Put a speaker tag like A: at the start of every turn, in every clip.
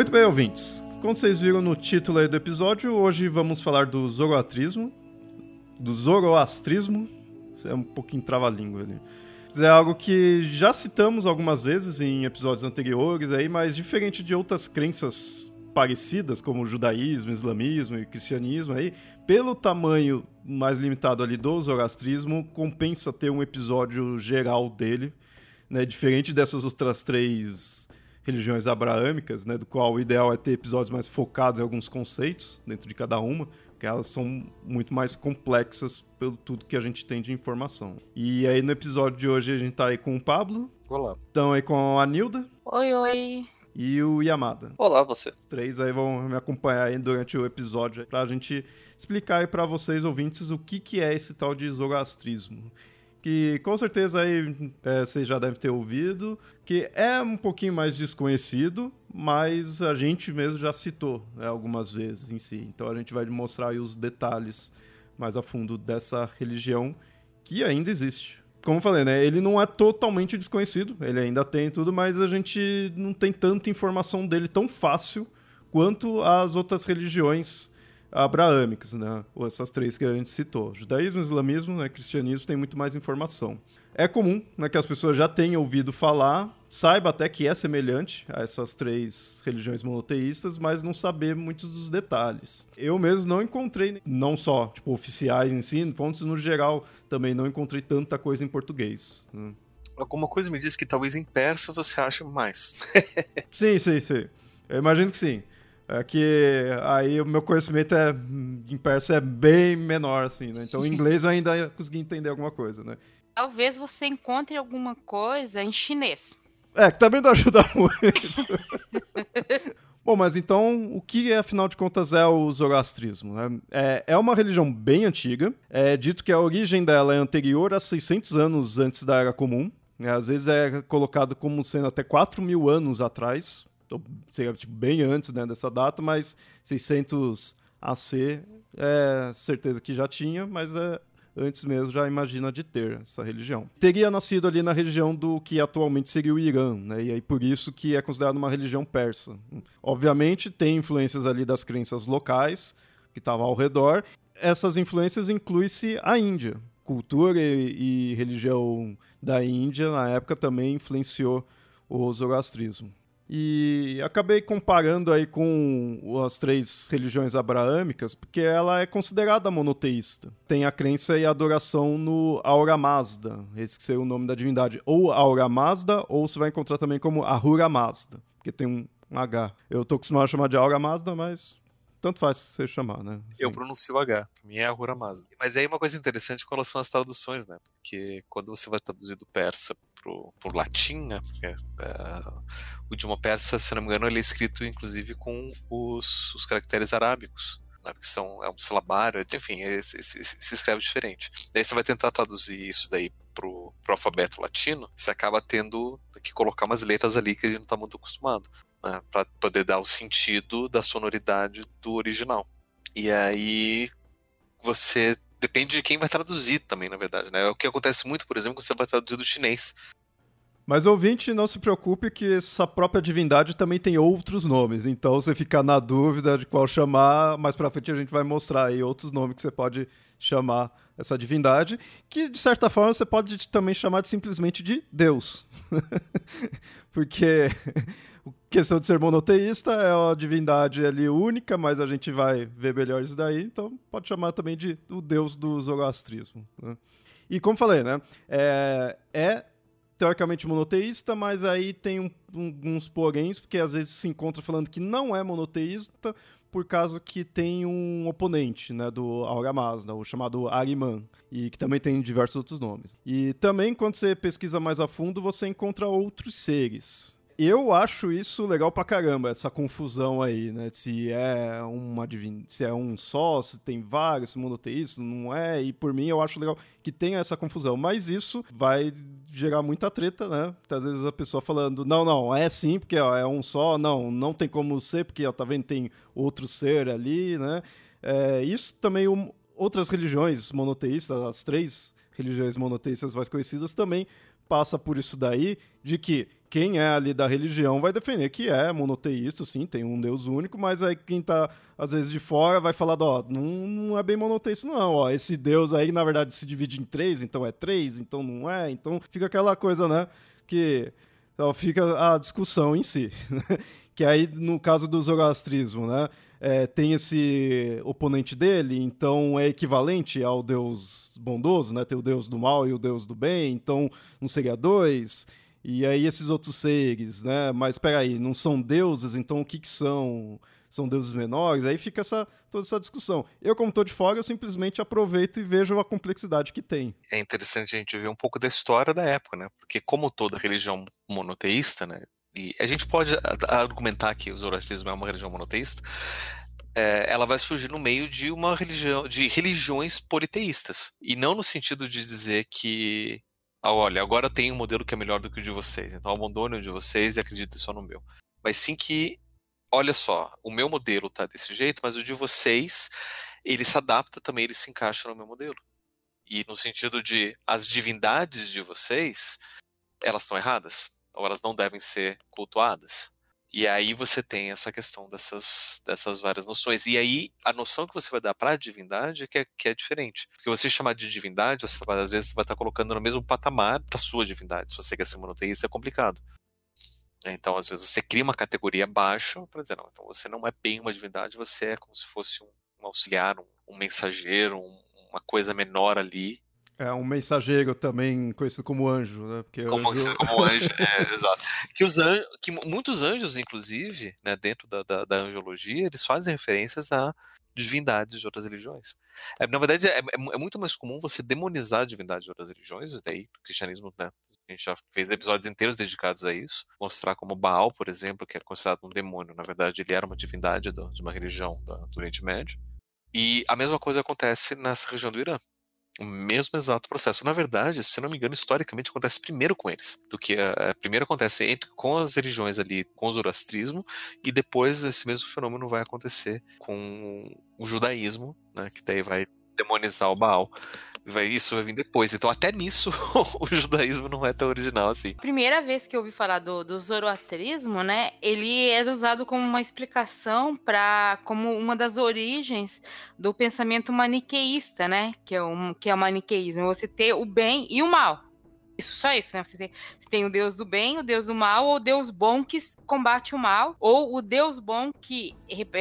A: Muito bem, ouvintes. Como vocês viram no título do episódio, hoje vamos falar do zoroatrismo. Do zoroastrismo. Isso é um pouquinho trava-língua ali. É algo que já citamos algumas vezes em episódios anteriores aí, mas diferente de outras crenças parecidas, como o judaísmo, islamismo e cristianismo aí, pelo tamanho mais limitado ali do zoroastrismo, compensa ter um episódio geral dele, né? Diferente dessas outras três religiões abraâmicas, né, do qual o ideal é ter episódios mais focados em alguns conceitos dentro de cada uma, porque elas são muito mais complexas pelo tudo que a gente tem de informação. E aí no episódio de hoje a gente tá aí com o Pablo.
B: Olá.
A: Estão aí com a Nilda.
C: Oi, oi.
A: E o Yamada.
B: Olá, você.
A: Os três aí vão me acompanhar aí durante o episódio pra gente explicar aí pra vocês, ouvintes, o que, que é esse tal de zoroastrismo que com certeza aí é, vocês já devem ter ouvido, que é um pouquinho mais desconhecido, mas a gente mesmo já citou né, algumas vezes em si. Então a gente vai mostrar os detalhes mais a fundo dessa religião que ainda existe. Como eu falei, né? Ele não é totalmente desconhecido, ele ainda tem tudo, mas a gente não tem tanta informação dele tão fácil quanto as outras religiões abraâmicas, né? Ou essas três que a gente citou. Judaísmo, islamismo, né? cristianismo tem muito mais informação. É comum né, que as pessoas já tenham ouvido falar, saiba até que é semelhante a essas três religiões monoteístas, mas não saber muitos dos detalhes. Eu mesmo não encontrei, não só tipo, oficiais em si, fontes no geral, também não encontrei tanta coisa em português. Né?
B: Alguma coisa me diz que talvez em persa você ache mais.
A: sim, sim, sim. Eu imagino que sim. É que aí o meu conhecimento é, em persa é bem menor, assim, né? Então, em inglês eu ainda consegui entender alguma coisa, né?
C: Talvez você encontre alguma coisa em chinês.
A: É, que também não ajuda muito. Bom, mas então, o que, afinal de contas, é o zoroastrismo? Né? É, é uma religião bem antiga. É dito que a origem dela é anterior a 600 anos antes da Era Comum. Né? Às vezes é colocado como sendo até 4 mil anos atrás seria tipo, bem antes né, dessa data, mas 600 AC é certeza que já tinha, mas é, antes mesmo já imagina de ter essa religião. Teria nascido ali na região do que atualmente seria o Irã, né, e aí por isso que é considerado uma religião persa. Obviamente tem influências ali das crenças locais que estavam ao redor. Essas influências incluem-se a Índia. Cultura e, e religião da Índia na época também influenciou o zoroastrismo. E acabei comparando aí com as três religiões abraâmicas, porque ela é considerada monoteísta. Tem a crença e a adoração no Aura Mazda, esse que seria o nome da divindade. Ou Aura Mazda, ou você vai encontrar também como Ahura Mazda, porque tem um H. Eu tô acostumado a chamar de Aura Mazda, mas tanto faz você chamar, né?
B: Assim. Eu pronuncio H, pra mim é Ahura Mazda. Mas aí uma coisa interessante com relação às traduções, né? Porque quando você vai traduzir do persa pro, pro latim, né? Porque, é, o idioma persa, se não me engano, ele é escrito inclusive com os, os caracteres arábicos. Né, são, é um silabário, enfim, é, se, se, escreve diferente. Daí você vai tentar traduzir isso daí pro, pro alfabeto latino, você acaba tendo que colocar umas letras ali que a gente não está muito acostumado, né, para poder dar o sentido da sonoridade do original. E aí você depende de quem vai traduzir também, na verdade. Né? É o que acontece muito, por exemplo, quando você vai traduzir do chinês.
A: Mas ouvinte, não se preocupe que essa própria divindade também tem outros nomes. Então, você fica na dúvida de qual chamar, mais pra frente a gente vai mostrar aí outros nomes que você pode chamar essa divindade, que de certa forma você pode também chamar de, simplesmente de Deus. Porque questão de ser monoteísta é uma divindade ali única, mas a gente vai ver melhor isso daí, então pode chamar também de o deus do zoroastrismo. Né? E como falei, né, é, é teoricamente monoteísta, mas aí tem um, um, uns poréns, porque às vezes se encontra falando que não é monoteísta por causa que tem um oponente, né, do Aura Mazda, o chamado Ariman, e que também tem diversos outros nomes. E também, quando você pesquisa mais a fundo, você encontra outros seres, eu acho isso legal pra caramba, essa confusão aí, né? Se é uma divin... se é um só, se tem vários, se não é. E por mim eu acho legal que tenha essa confusão. Mas isso vai gerar muita treta, né? Às vezes a pessoa falando, não, não, é sim, porque ó, é um só, não, não tem como ser, porque ó, tá vendo, tem outro ser ali, né? É, isso também um, outras religiões monoteístas, as três religiões monoteístas mais conhecidas também passa por isso daí, de que quem é ali da religião vai defender que é monoteísta, sim, tem um Deus único, mas aí quem tá, às vezes, de fora vai falar, ó, não, não é bem monoteísta, não, ó, esse Deus aí, na verdade, se divide em três, então é três, então não é, então fica aquela coisa, né, que fica a discussão em si, né? que aí, no caso do zoroastrismo, né, é, tem esse oponente dele, então é equivalente ao Deus bondoso, né, tem o Deus do mal e o Deus do bem, então não seria dois, e aí esses outros seres, né? Mas peraí, não são deuses, então o que, que são? São deuses menores? Aí fica essa, toda essa discussão. Eu, como estou de fora, eu simplesmente aproveito e vejo a complexidade que tem.
B: É interessante a gente ver um pouco da história da época, né? Porque como toda religião monoteísta, né? E a gente pode argumentar que o zoroastrismo é uma religião monoteísta, é, ela vai surgir no meio de uma religião, de religiões politeístas. E não no sentido de dizer que olha, agora tem um modelo que é melhor do que o de vocês, então abandone o de vocês e acredite só no meu. Mas sim que, olha só, o meu modelo está desse jeito, mas o de vocês, ele se adapta também, ele se encaixa no meu modelo. E no sentido de as divindades de vocês, elas estão erradas, ou elas não devem ser cultuadas. E aí você tem essa questão dessas, dessas várias noções. E aí a noção que você vai dar para a divindade é que, é que é diferente. Porque você chamar de divindade, você às vezes vai estar colocando no mesmo patamar da sua divindade. Se você quer ser monoteísta, é complicado. Então, às vezes, você cria uma categoria abaixo para dizer, não, então você não é bem uma divindade, você é como se fosse um, um auxiliar, um, um mensageiro, um, uma coisa menor ali,
A: é um mensageiro também conhecido como anjo, né?
B: Porque como, anjo... como anjo, é, exato. Que, os anjos, que muitos anjos, inclusive, né, dentro da, da, da, angiologia, eles fazem referências a divindades de outras religiões. É, na verdade, é, é, é, muito mais comum você demonizar a divindade de outras religiões, daí o cristianismo, né, a gente já fez episódios inteiros dedicados a isso. Mostrar como Baal, por exemplo, que é considerado um demônio, na verdade ele era uma divindade do, de uma religião do, do Oriente Médio. E a mesma coisa acontece nessa região do Irã. O mesmo exato processo. Na verdade, se não me engano, historicamente acontece primeiro com eles. Do que uh, primeiro acontece entre, com as religiões ali, com o zoroastrismo, e depois esse mesmo fenômeno vai acontecer com o judaísmo, né, que daí vai demonizar o Baal vai, isso vai vir depois. Então, até nisso, o judaísmo não é tão original assim.
C: Primeira vez que eu ouvi falar do, do zoroatrismo, né? Ele era usado como uma explicação para como uma das origens do pensamento maniqueísta, né? Que é, um, que é o maniqueísmo. Você ter o bem e o mal. Isso, só isso, né? Você tem, você tem o Deus do bem, o Deus do mal, ou o Deus bom que combate o mal, ou o Deus bom que,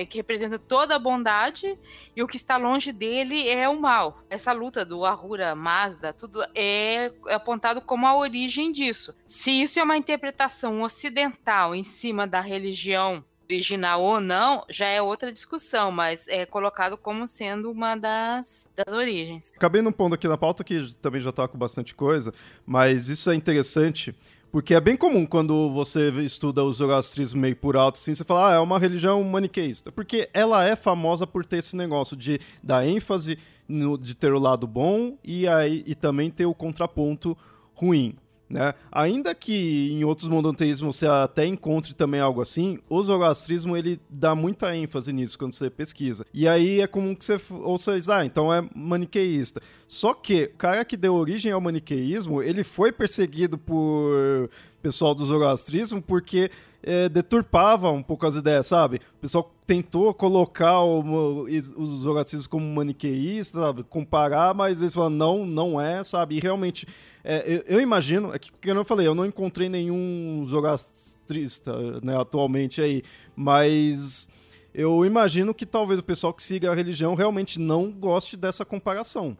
C: que representa toda a bondade e o que está longe dele é o mal. Essa luta do Ahura Mazda, tudo é apontado como a origem disso. Se isso é uma interpretação ocidental em cima da religião original ou não, já é outra discussão, mas é colocado como sendo uma das, das origens.
A: Acabei num ponto aqui na pauta que também já tá com bastante coisa, mas isso é interessante. Porque é bem comum quando você estuda o zoroastrismo meio por alto, assim, você fala, ah, é uma religião maniqueísta. Porque ela é famosa por ter esse negócio de dar ênfase no, de ter o lado bom e, aí, e também ter o contraponto ruim. Né? Ainda que em outros monoteísmos você até encontre também algo assim, o zoroastrismo ele dá muita ênfase nisso quando você pesquisa. E aí é comum que você ouça ah, então é maniqueísta. Só que o cara que deu origem ao maniqueísmo, ele foi perseguido por pessoal do zoroastrismo porque é, deturpava um pouco as ideias, sabe? O pessoal tentou colocar o, os zoroastrismo como maniqueísta, sabe? Comparar, mas eles falaram, não, não é, sabe? E realmente é, eu, eu, imagino, é que, como eu falei, eu não encontrei nenhum zoroastrista né, atualmente aí, mas eu imagino que talvez o pessoal que siga a religião realmente não goste dessa comparação,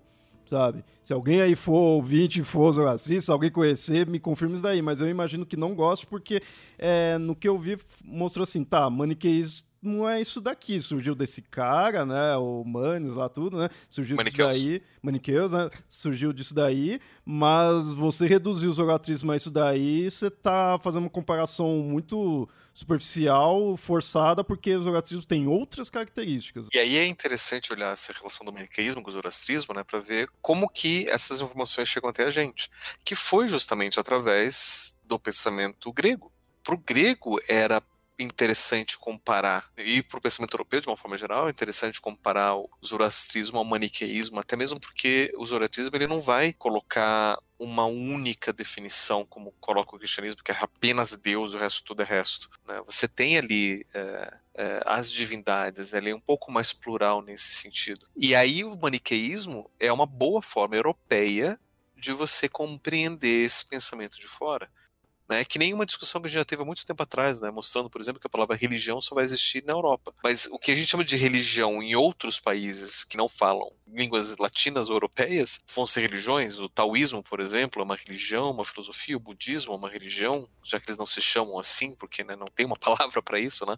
A: sabe? Se alguém aí for ouvinte, for zoroastrista, se alguém conhecer, me confirme isso daí, mas eu imagino que não goste, porque é, no que eu vi, mostrou assim, tá, maniqueísmo não é isso daqui, surgiu desse cara, né, o Manes lá, tudo, né, surgiu Maniqueus. disso daí, Maniqueus, né, surgiu disso daí, mas você reduzir o zoroastrismo a isso daí, você tá fazendo uma comparação muito superficial, forçada, porque o zoroastrismo tem outras características.
B: E aí é interessante olhar essa relação do maniqueísmo com o zoroastrismo, né, para ver como que essas informações chegam até a gente, que foi justamente através do pensamento grego. Para o grego era interessante comparar, e para o pensamento europeu de uma forma geral, é interessante comparar o zoroastrismo ao maniqueísmo, até mesmo porque o zoroastrismo ele não vai colocar uma única definição, como coloca o cristianismo, que é apenas Deus, o resto tudo é resto. Né? Você tem ali é, é, as divindades, ele é um pouco mais plural nesse sentido. E aí o maniqueísmo é uma boa forma europeia de você compreender esse pensamento de fora. Né? Que nem uma discussão que a gente já teve há muito tempo atrás, né? mostrando, por exemplo, que a palavra religião só vai existir na Europa. Mas o que a gente chama de religião em outros países que não falam línguas latinas ou europeias vão ser religiões. O taoísmo, por exemplo, é uma religião, uma filosofia. O budismo é uma religião, já que eles não se chamam assim, porque né, não tem uma palavra para isso, né?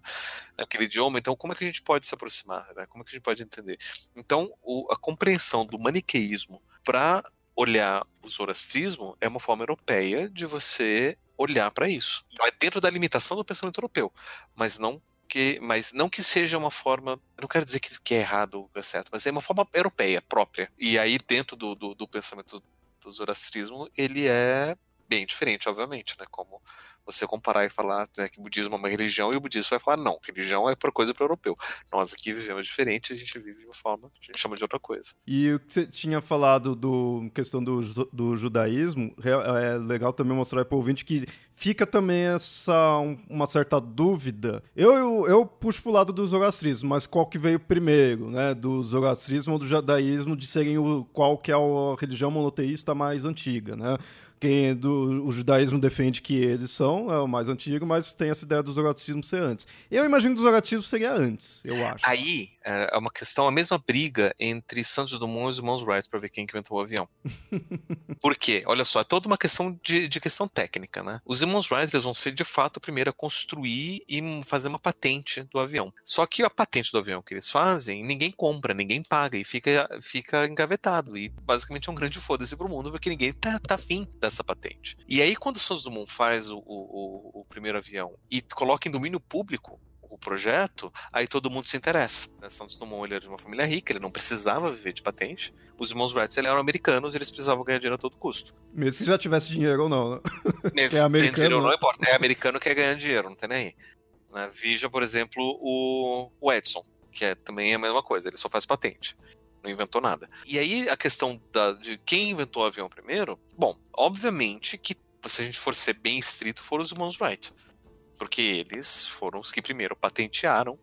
B: Naquele idioma. Então, como é que a gente pode se aproximar? Né? Como é que a gente pode entender? Então, o, a compreensão do maniqueísmo para olhar o zoroastrismo é uma forma europeia de você olhar para isso. Então é dentro da limitação do pensamento europeu, mas não que, mas não que seja uma forma, não quero dizer que, que é errado ou é certo, mas é uma forma europeia própria. E aí dentro do, do, do pensamento do zoroastrismo ele é bem diferente, obviamente, né? Como você comparar e falar né, que o budismo é uma religião e o budismo vai falar não, religião é por coisa para o europeu. Nós aqui vivemos diferente, a gente vive de uma forma, a gente chama de outra coisa.
A: E o que você tinha falado do questão do, do judaísmo, é legal também mostrar para o ouvinte que fica também essa uma certa dúvida. Eu, eu, eu puxo pro lado do zoroastrismo, mas qual que veio primeiro, né? Do zoroastrismo ou do judaísmo de serem o qual que é a religião monoteísta mais antiga, né? Quem do o judaísmo defende que eles são é o mais antigo, mas tem essa ideia do zoroastrismo ser antes. Eu imagino que o zoroastrismo seria antes, eu acho.
B: Aí é uma questão, a mesma briga entre Santos Dumont e os irmãos Wright para ver quem inventou o avião. Por quê? Olha só, é toda uma questão de, de questão técnica, né? Os irmãos Wright eles vão ser de fato o primeiro a construir e fazer uma patente do avião. Só que a patente do avião que eles fazem, ninguém compra, ninguém paga e fica, fica engavetado. E basicamente é um grande foda-se pro mundo porque ninguém tá, tá afim dessa patente. E aí, quando o Santos Dumont faz o, o, o primeiro avião e coloca em domínio público, o projeto, aí todo mundo se interessa. Né? Santos Dumont ele era de uma família rica, ele não precisava viver de patente. Os irmãos Wright eles eram americanos, eles precisavam ganhar dinheiro a todo custo.
A: Mesmo se já tivesse dinheiro ou não, né?
B: Mesmo é americano, dinheiro, não né? importa. É americano que quer ganhar dinheiro, não tem nem aí. Né? Veja, por exemplo, o, o Edson, que é também a mesma coisa, ele só faz patente não inventou nada. E aí a questão da, de quem inventou o avião primeiro, bom, obviamente que se a gente for ser bem estrito, foram os irmãos Wright porque eles foram os que primeiro patentearam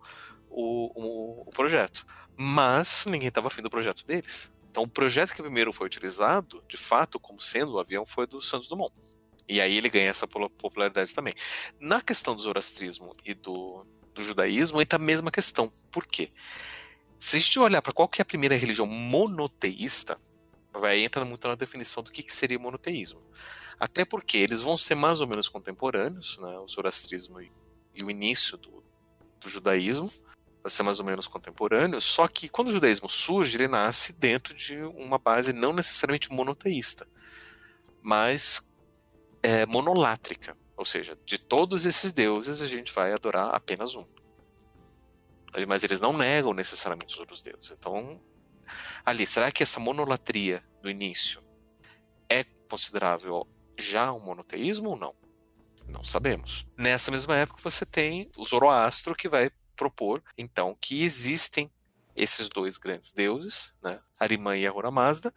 B: o, o, o projeto. Mas ninguém estava afim do projeto deles. Então, o projeto que primeiro foi utilizado, de fato, como sendo o avião, foi do Santos Dumont. E aí ele ganha essa popularidade também. Na questão do zoroastrismo e do, do judaísmo, entra a mesma questão. Por quê? Se a gente olhar para qual que é a primeira religião monoteísta, vai entrar muito na definição do que, que seria monoteísmo. Até porque eles vão ser mais ou menos contemporâneos, né, o zoroastrismo e, o início do, do judaísmo, vai ser mais ou menos contemporâneo, só que quando o judaísmo surge, ele nasce dentro de uma base não necessariamente monoteísta, mas é, monolátrica. Ou seja, de todos esses deuses a gente vai adorar apenas um. Mas eles não negam necessariamente os outros deuses. Então, ali, será que essa monolatria do início é considerável já um monoteísmo ou não? Não sabemos. Nessa mesma época você tem o Zoroastro que vai propor então que existem esses dois grandes deuses, né, Arimã e Ahura Mazda,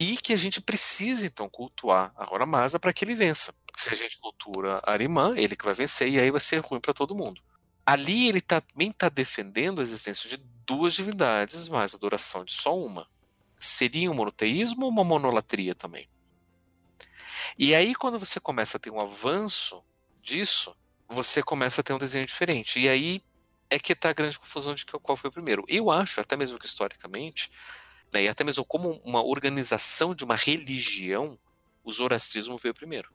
B: e que a gente precisa então cultuar Ahura Mazda para que ele vença. Porque se a gente cultura Arimã, ele que vai vencer e aí vai ser ruim para todo mundo. Ali ele também está defendendo a existência de duas divindades, mas a adoração de só uma. Seria um monoteísmo ou uma monolatria também? E aí, quando você começa a ter um avanço disso, você começa a ter um desenho diferente. E aí é que está a grande confusão de qual foi o primeiro. Eu acho, até mesmo que historicamente, né, e até mesmo como uma organização de uma religião, o zoroastrismo veio primeiro.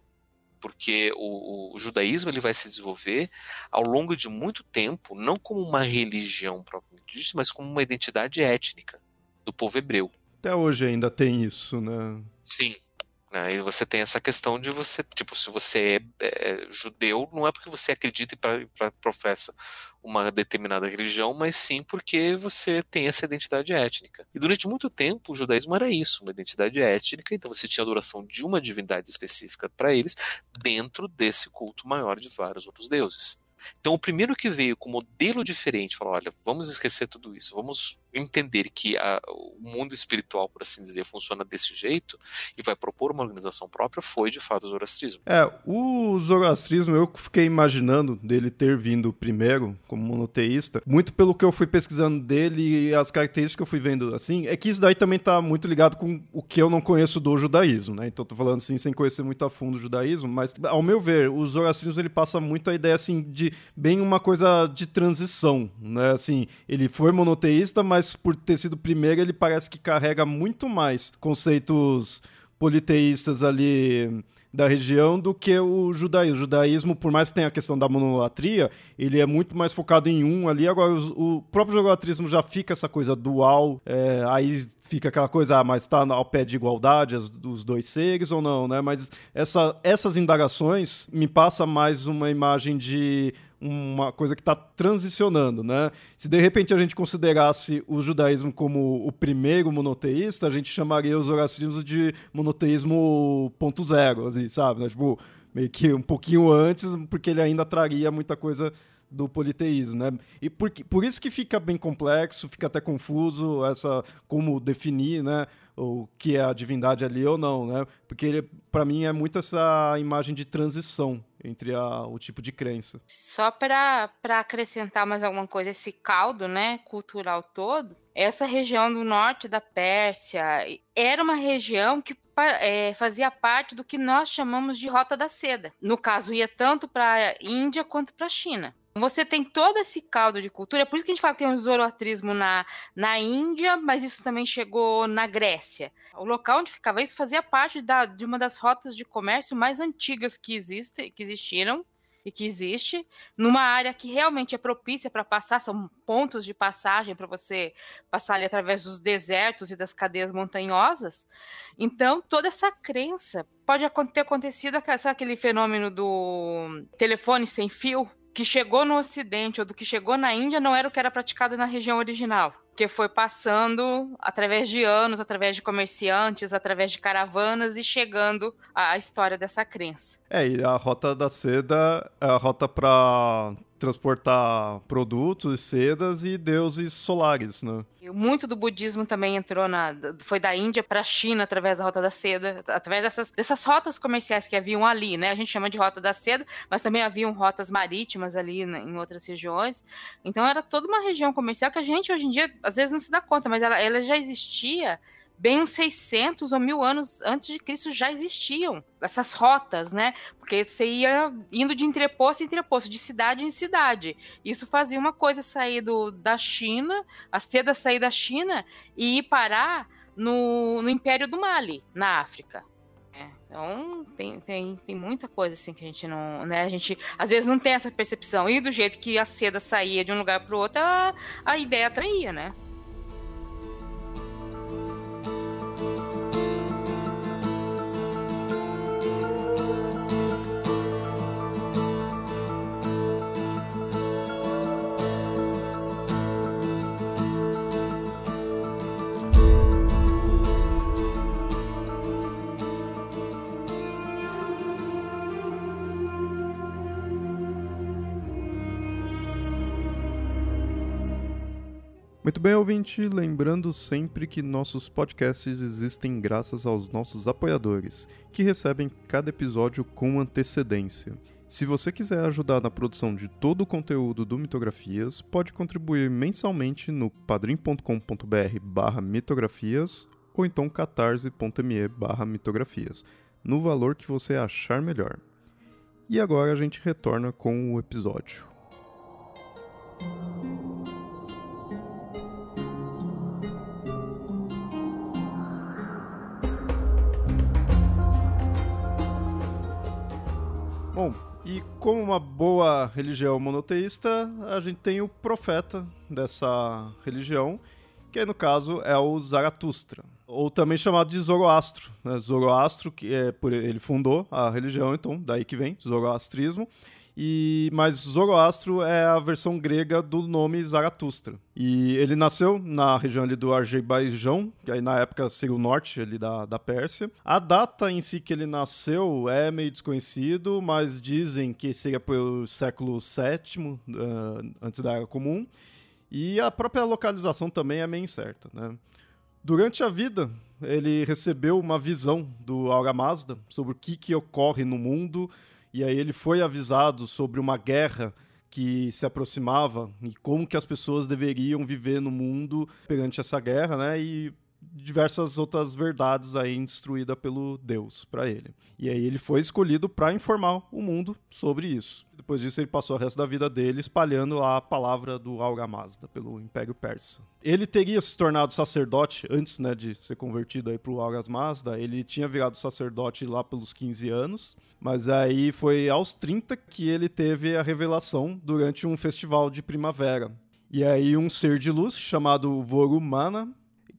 B: Porque o, o, judaísmo ele vai se desenvolver ao longo de muito tempo, não como uma religião propriamente dita, mas como uma identidade étnica do povo hebreu.
A: Até hoje ainda tem isso, né?
B: Sim, né? E você tem essa questão de você, tipo, se você é, é judeu, não é porque você acredita e pra, pra, professa uma determinada religião, mas sim porque você tem essa identidade étnica. E durante muito tempo o judaísmo era isso, uma identidade étnica, então você tinha a adoração de uma divindade específica para eles dentro desse culto maior de vários outros deuses. Então, o primeiro que veio com modelo diferente, falou: olha, vamos esquecer tudo isso, vamos entender que a, o mundo espiritual, por assim dizer, funciona desse jeito e vai propor uma organização própria, foi de fato o zoroastrismo.
A: É, o zoroastrismo eu fiquei imaginando dele ter vindo primeiro como monoteísta, muito pelo que eu fui pesquisando dele e as características que eu fui vendo assim, é que isso daí também tá muito ligado com o que eu não conheço do judaísmo, né? Então tô falando assim sem conhecer muito a fundo o judaísmo, mas ao meu ver, o zoroastrismo ele passa muito a ideia assim de bem uma coisa de transição, né? Assim, ele foi monoteísta, mas por ter sido primeiro, ele parece que carrega muito mais conceitos politeístas ali da região do que o judaísmo. O judaísmo, por mais que tenha a questão da monolatria, ele é muito mais focado em um ali. Agora, o, o próprio judaísmo já fica essa coisa dual, é, aí fica aquela coisa, ah, mas está ao pé de igualdade as, os dois seres ou não, né? Mas essa, essas indagações me passa mais uma imagem de uma coisa que está transicionando, né? Se de repente a gente considerasse o judaísmo como o primeiro monoteísta, a gente chamaria os zoroastrismos de monoteísmo ponto zero, assim, sabe? Né? Tipo, meio que um pouquinho antes, porque ele ainda traria muita coisa do politeísmo, né? E por, por isso que fica bem complexo, fica até confuso essa como definir, né? O que é a divindade ali ou não, né? Porque para mim é muito essa imagem de transição entre a, o tipo de crença.
C: Só para acrescentar mais alguma coisa, esse caldo, né, cultural todo, essa região do norte da Pérsia era uma região que é, fazia parte do que nós chamamos de Rota da Seda. No caso, ia tanto para a Índia quanto para a China. Você tem todo esse caldo de cultura, é por isso que a gente fala que tem um zoroatrismo na, na Índia, mas isso também chegou na Grécia. O local onde ficava isso fazia parte da, de uma das rotas de comércio mais antigas que, existe, que existiram e que existe, numa área que realmente é propícia para passar, são pontos de passagem para você passar ali através dos desertos e das cadeias montanhosas. Então, toda essa crença pode ter acontecido, sabe aquele fenômeno do telefone sem fio, que chegou no Ocidente ou do que chegou na Índia não era o que era praticado na região original, que foi passando através de anos, através de comerciantes, através de caravanas e chegando à história dessa crença.
A: É, e a rota da seda é a rota para transportar produtos, sedas e deuses solares, né?
C: Muito do budismo também entrou na, foi da Índia para a China através da rota da seda, através dessas, dessas rotas comerciais que haviam ali, né? A gente chama de rota da seda, mas também haviam rotas marítimas ali né, em outras regiões. Então era toda uma região comercial que a gente hoje em dia às vezes não se dá conta, mas ela, ela já existia bem uns 600 ou mil anos antes de Cristo já existiam essas rotas, né? Porque você ia indo de entreposto em entreposto, de cidade em cidade. Isso fazia uma coisa sair do, da China, a seda sair da China e ir parar no, no Império do Mali, na África. É, então tem, tem, tem muita coisa assim que a gente não, né? A gente às vezes não tem essa percepção. E do jeito que a seda saía de um lugar para o outro, a, a ideia atraía, né?
A: Muito bem, ouvinte, lembrando sempre que nossos podcasts existem graças aos nossos apoiadores, que recebem cada episódio com antecedência. Se você quiser ajudar na produção de todo o conteúdo do Mitografias, pode contribuir mensalmente no padrim.com.br barra mitografias ou então catarse.me barra mitografias, no valor que você achar melhor. E agora a gente retorna com o episódio. E como uma boa religião monoteísta, a gente tem o profeta dessa religião, que no caso é o Zaratustra, ou também chamado de Zoroastro. Né? Zoroastro, que é por ele fundou a religião, então daí que vem Zoroastrismo. E, mas Zoroastro é a versão grega do nome Zaratustra. E ele nasceu na região ali do Arzebaijão, que aí na época seria o norte ali da, da Pérsia. A data em si que ele nasceu é meio desconhecido, mas dizem que seria pelo século VII, uh, antes da Era Comum. E a própria localização também é meio incerta, né? Durante a vida, ele recebeu uma visão do Aura Mazda sobre o que, que ocorre no mundo e aí ele foi avisado sobre uma guerra que se aproximava e como que as pessoas deveriam viver no mundo perante essa guerra, né? E diversas outras verdades aí instruída pelo Deus para ele. E aí ele foi escolhido para informar o mundo sobre isso. Depois disso ele passou o resto da vida dele espalhando a palavra do Aura Mazda pelo Império Persa. Ele teria se tornado sacerdote antes, né, de ser convertido aí pro Aura Mazda. Ele tinha virado sacerdote lá pelos 15 anos, mas aí foi aos 30 que ele teve a revelação durante um festival de primavera. E aí um ser de luz chamado Vorumana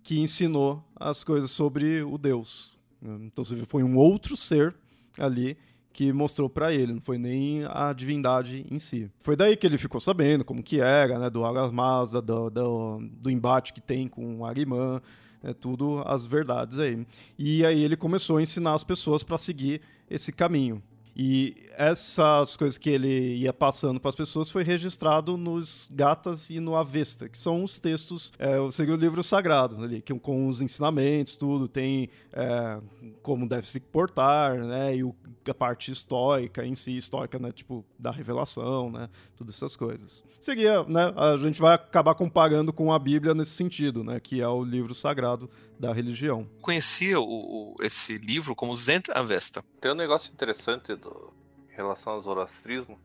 A: que ensinou as coisas sobre o Deus. Então foi um outro ser ali que mostrou para ele, não foi nem a divindade em si. Foi daí que ele ficou sabendo como que era, né, do Aras Mazda, do, do, do, embate que tem com o Arimã, né, tudo as verdades aí. E aí ele começou a ensinar as pessoas para seguir esse caminho. E essas coisas que ele ia passando para as pessoas foi registrado nos Gatas e no Avesta, que são os textos, é, seria o livro sagrado, ali, que, com os ensinamentos, tudo, tem é, como deve se portar, né, e o, a parte histórica em si, histórica, né, tipo, da revelação, né, todas essas coisas. Seria, né, a gente vai acabar comparando com a Bíblia nesse sentido, né, que é o livro sagrado da religião.
B: Conhecia o, esse livro como Zend Avesta.
D: Tem um negócio interessante do, em relação ao zoroastrismo,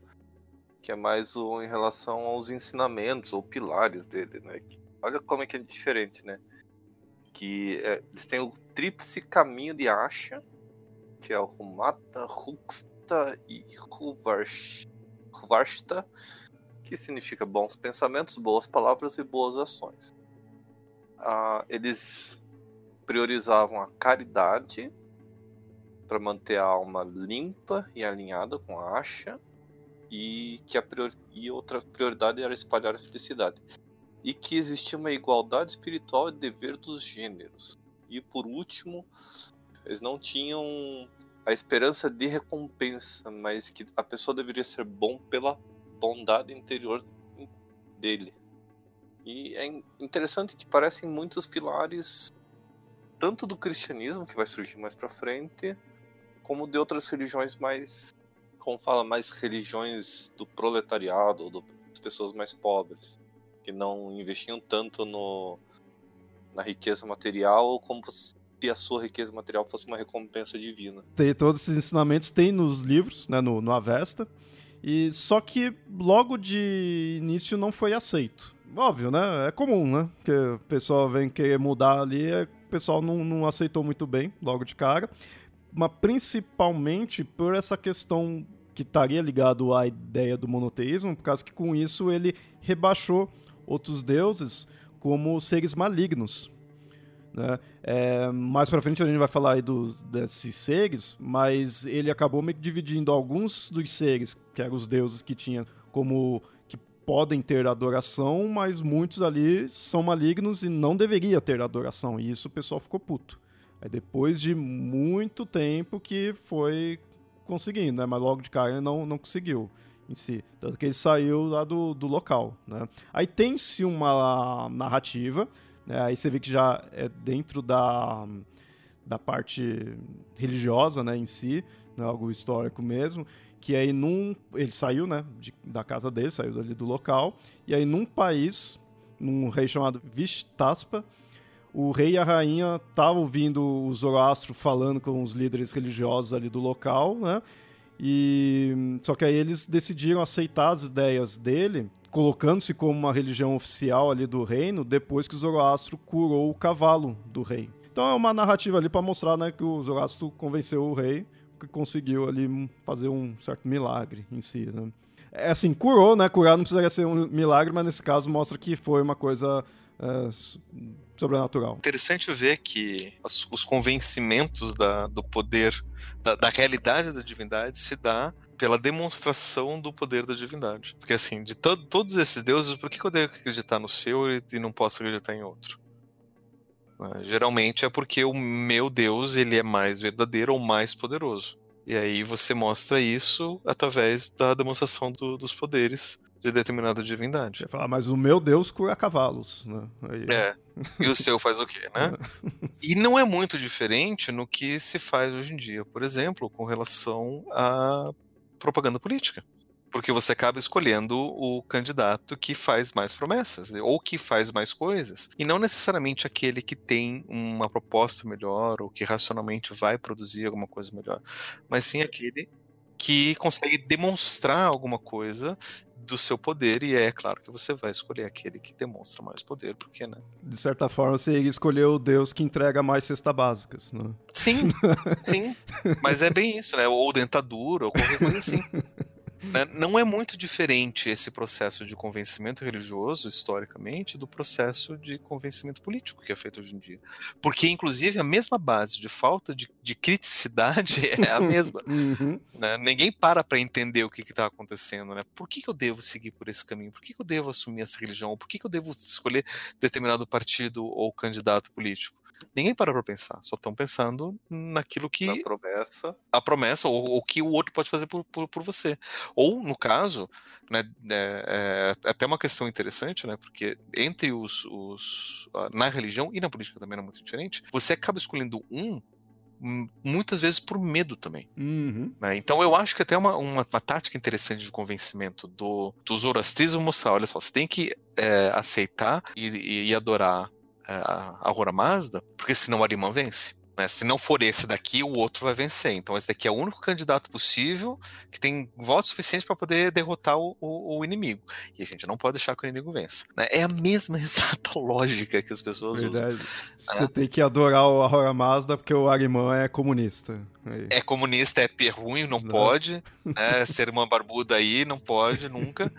D: que é mais o, em relação aos ensinamentos ou pilares dele, né? Olha como é que é diferente, né? Que é, eles têm o tríplice caminho de Asha, que é o Humata, Huksta e Huvarshta, que significa bons pensamentos, boas palavras e boas ações. Ah, eles priorizavam a caridade para manter a alma limpa e alinhada com a acha e que a prior... e outra prioridade era espalhar a felicidade. E que existia uma igualdade espiritual e dever dos gêneros. E por último eles não tinham a esperança de recompensa mas que a pessoa deveria ser bom pela bondade interior dele. E é interessante que parecem muitos pilares tanto do cristianismo, que vai surgir mais pra frente, como de outras religiões mais, como fala, mais religiões do proletariado, ou das pessoas mais pobres, que não investiam tanto no, na riqueza material como se a sua riqueza material fosse uma recompensa divina.
A: Tem, todos esses ensinamentos tem nos livros, né, no, no Avesta, e só que logo de início não foi aceito. Óbvio, né? É comum, né? Que o pessoal vem querer mudar ali, é pessoal não, não aceitou muito bem logo de cara, mas principalmente por essa questão que estaria ligado à ideia do monoteísmo, por causa que com isso ele rebaixou outros deuses como seres malignos. Né? É, mais para frente a gente vai falar aí dos, desses seres, mas ele acabou meio que dividindo alguns dos seres, que eram os deuses que tinha como podem ter adoração, mas muitos ali são malignos e não deveria ter adoração. E isso o pessoal ficou puto. Aí depois de muito tempo que foi conseguindo, né? Mas logo de cara ele não, não conseguiu em si. Tanto que ele saiu lá do, do local, né? Aí tem-se uma narrativa, né? Aí você vê que já é dentro da, da parte religiosa, né, em si, né? algo histórico mesmo, que aí num ele saiu, né, de, da casa dele, saiu ali do local, e aí num país, num rei chamado Vishtaspa, o rei e a rainha estavam ouvindo o Zoroastro falando com os líderes religiosos ali do local, né? E só que aí eles decidiram aceitar as ideias dele, colocando-se como uma religião oficial ali do reino, depois que o Zoroastro curou o cavalo do rei. Então é uma narrativa ali para mostrar, né, que o Zoroastro convenceu o rei que conseguiu ali fazer um certo milagre em si, né? É assim, curou, né? Curar não precisaria ser um milagre, mas nesse caso mostra que foi uma coisa é, sobrenatural.
B: Interessante ver que os, os convencimentos da, do poder, da, da, realidade da divindade se dá pela demonstração do poder da divindade. Porque assim, de to todos esses deuses, por que eu devo acreditar no seu e, e não posso acreditar em outro? Né? Geralmente é porque o meu Deus ele é mais verdadeiro ou mais poderoso. E aí você mostra isso através da demonstração do, dos poderes de determinada divindade.
A: Você fala, mas o meu Deus cura cavalos, né?
B: Aí... É. E o seu faz o quê, né? e não é muito diferente no que se faz hoje em dia, por exemplo, com relação à propaganda política porque você acaba escolhendo o candidato que faz mais promessas ou que faz mais coisas e não necessariamente aquele que tem uma proposta melhor ou que racionalmente vai produzir alguma coisa melhor, mas sim aquele que consegue demonstrar alguma coisa do seu poder e é claro que você vai escolher aquele que demonstra mais poder, porque, né?
A: De certa forma, você escolheu o Deus que entrega mais cesta básicas, né?
B: Sim, sim. Mas é bem isso, né? Ou dentadura, ou qualquer coisa assim. Né? Não é muito diferente esse processo de convencimento religioso, historicamente, do processo de convencimento político que é feito hoje em dia. Porque, inclusive, a mesma base de falta de, de criticidade é a mesma. Uhum. Né? Ninguém para para entender o que está acontecendo. Né? Por que, que, eu devo seguir por esse caminho? Por que, que eu devo assumir essa religião? Por que, que eu devo escolher determinado partido ou candidato político? Ninguém para pra pensar, só estão pensando naquilo que.
D: Na promessa.
B: A promessa, ou o que o outro pode fazer por, por, por você. Ou, no caso, né, é, é, até uma questão interessante, né? Porque entre os, os. Na religião e na política também não é muito diferente, você acaba escolhendo um muitas vezes por medo também.
A: Uhum.
B: Né? Então eu acho que até uma, uma, uma, tática interessante de convencimento do, do zoroastrismo mostrar, olha só, você tem que é, aceitar e, e, e adorar a Aurora Mazda, porque senão o Ariman vence. Né? Se não for esse daqui, o outro vai vencer. Então, esse daqui é o único candidato possível que tem votos suficientes para poder derrotar o, o, o, inimigo. E a gente não pode deixar que o inimigo vença. Né? É a mesma exata lógica que as pessoas Verdade. usam.
A: Você é. tem que adorar o Aurora Mazda porque o Ariman é comunista.
B: Aí. É comunista, é perruim, não, não. pode. Né? Ser uma barbuda aí, não pode nunca.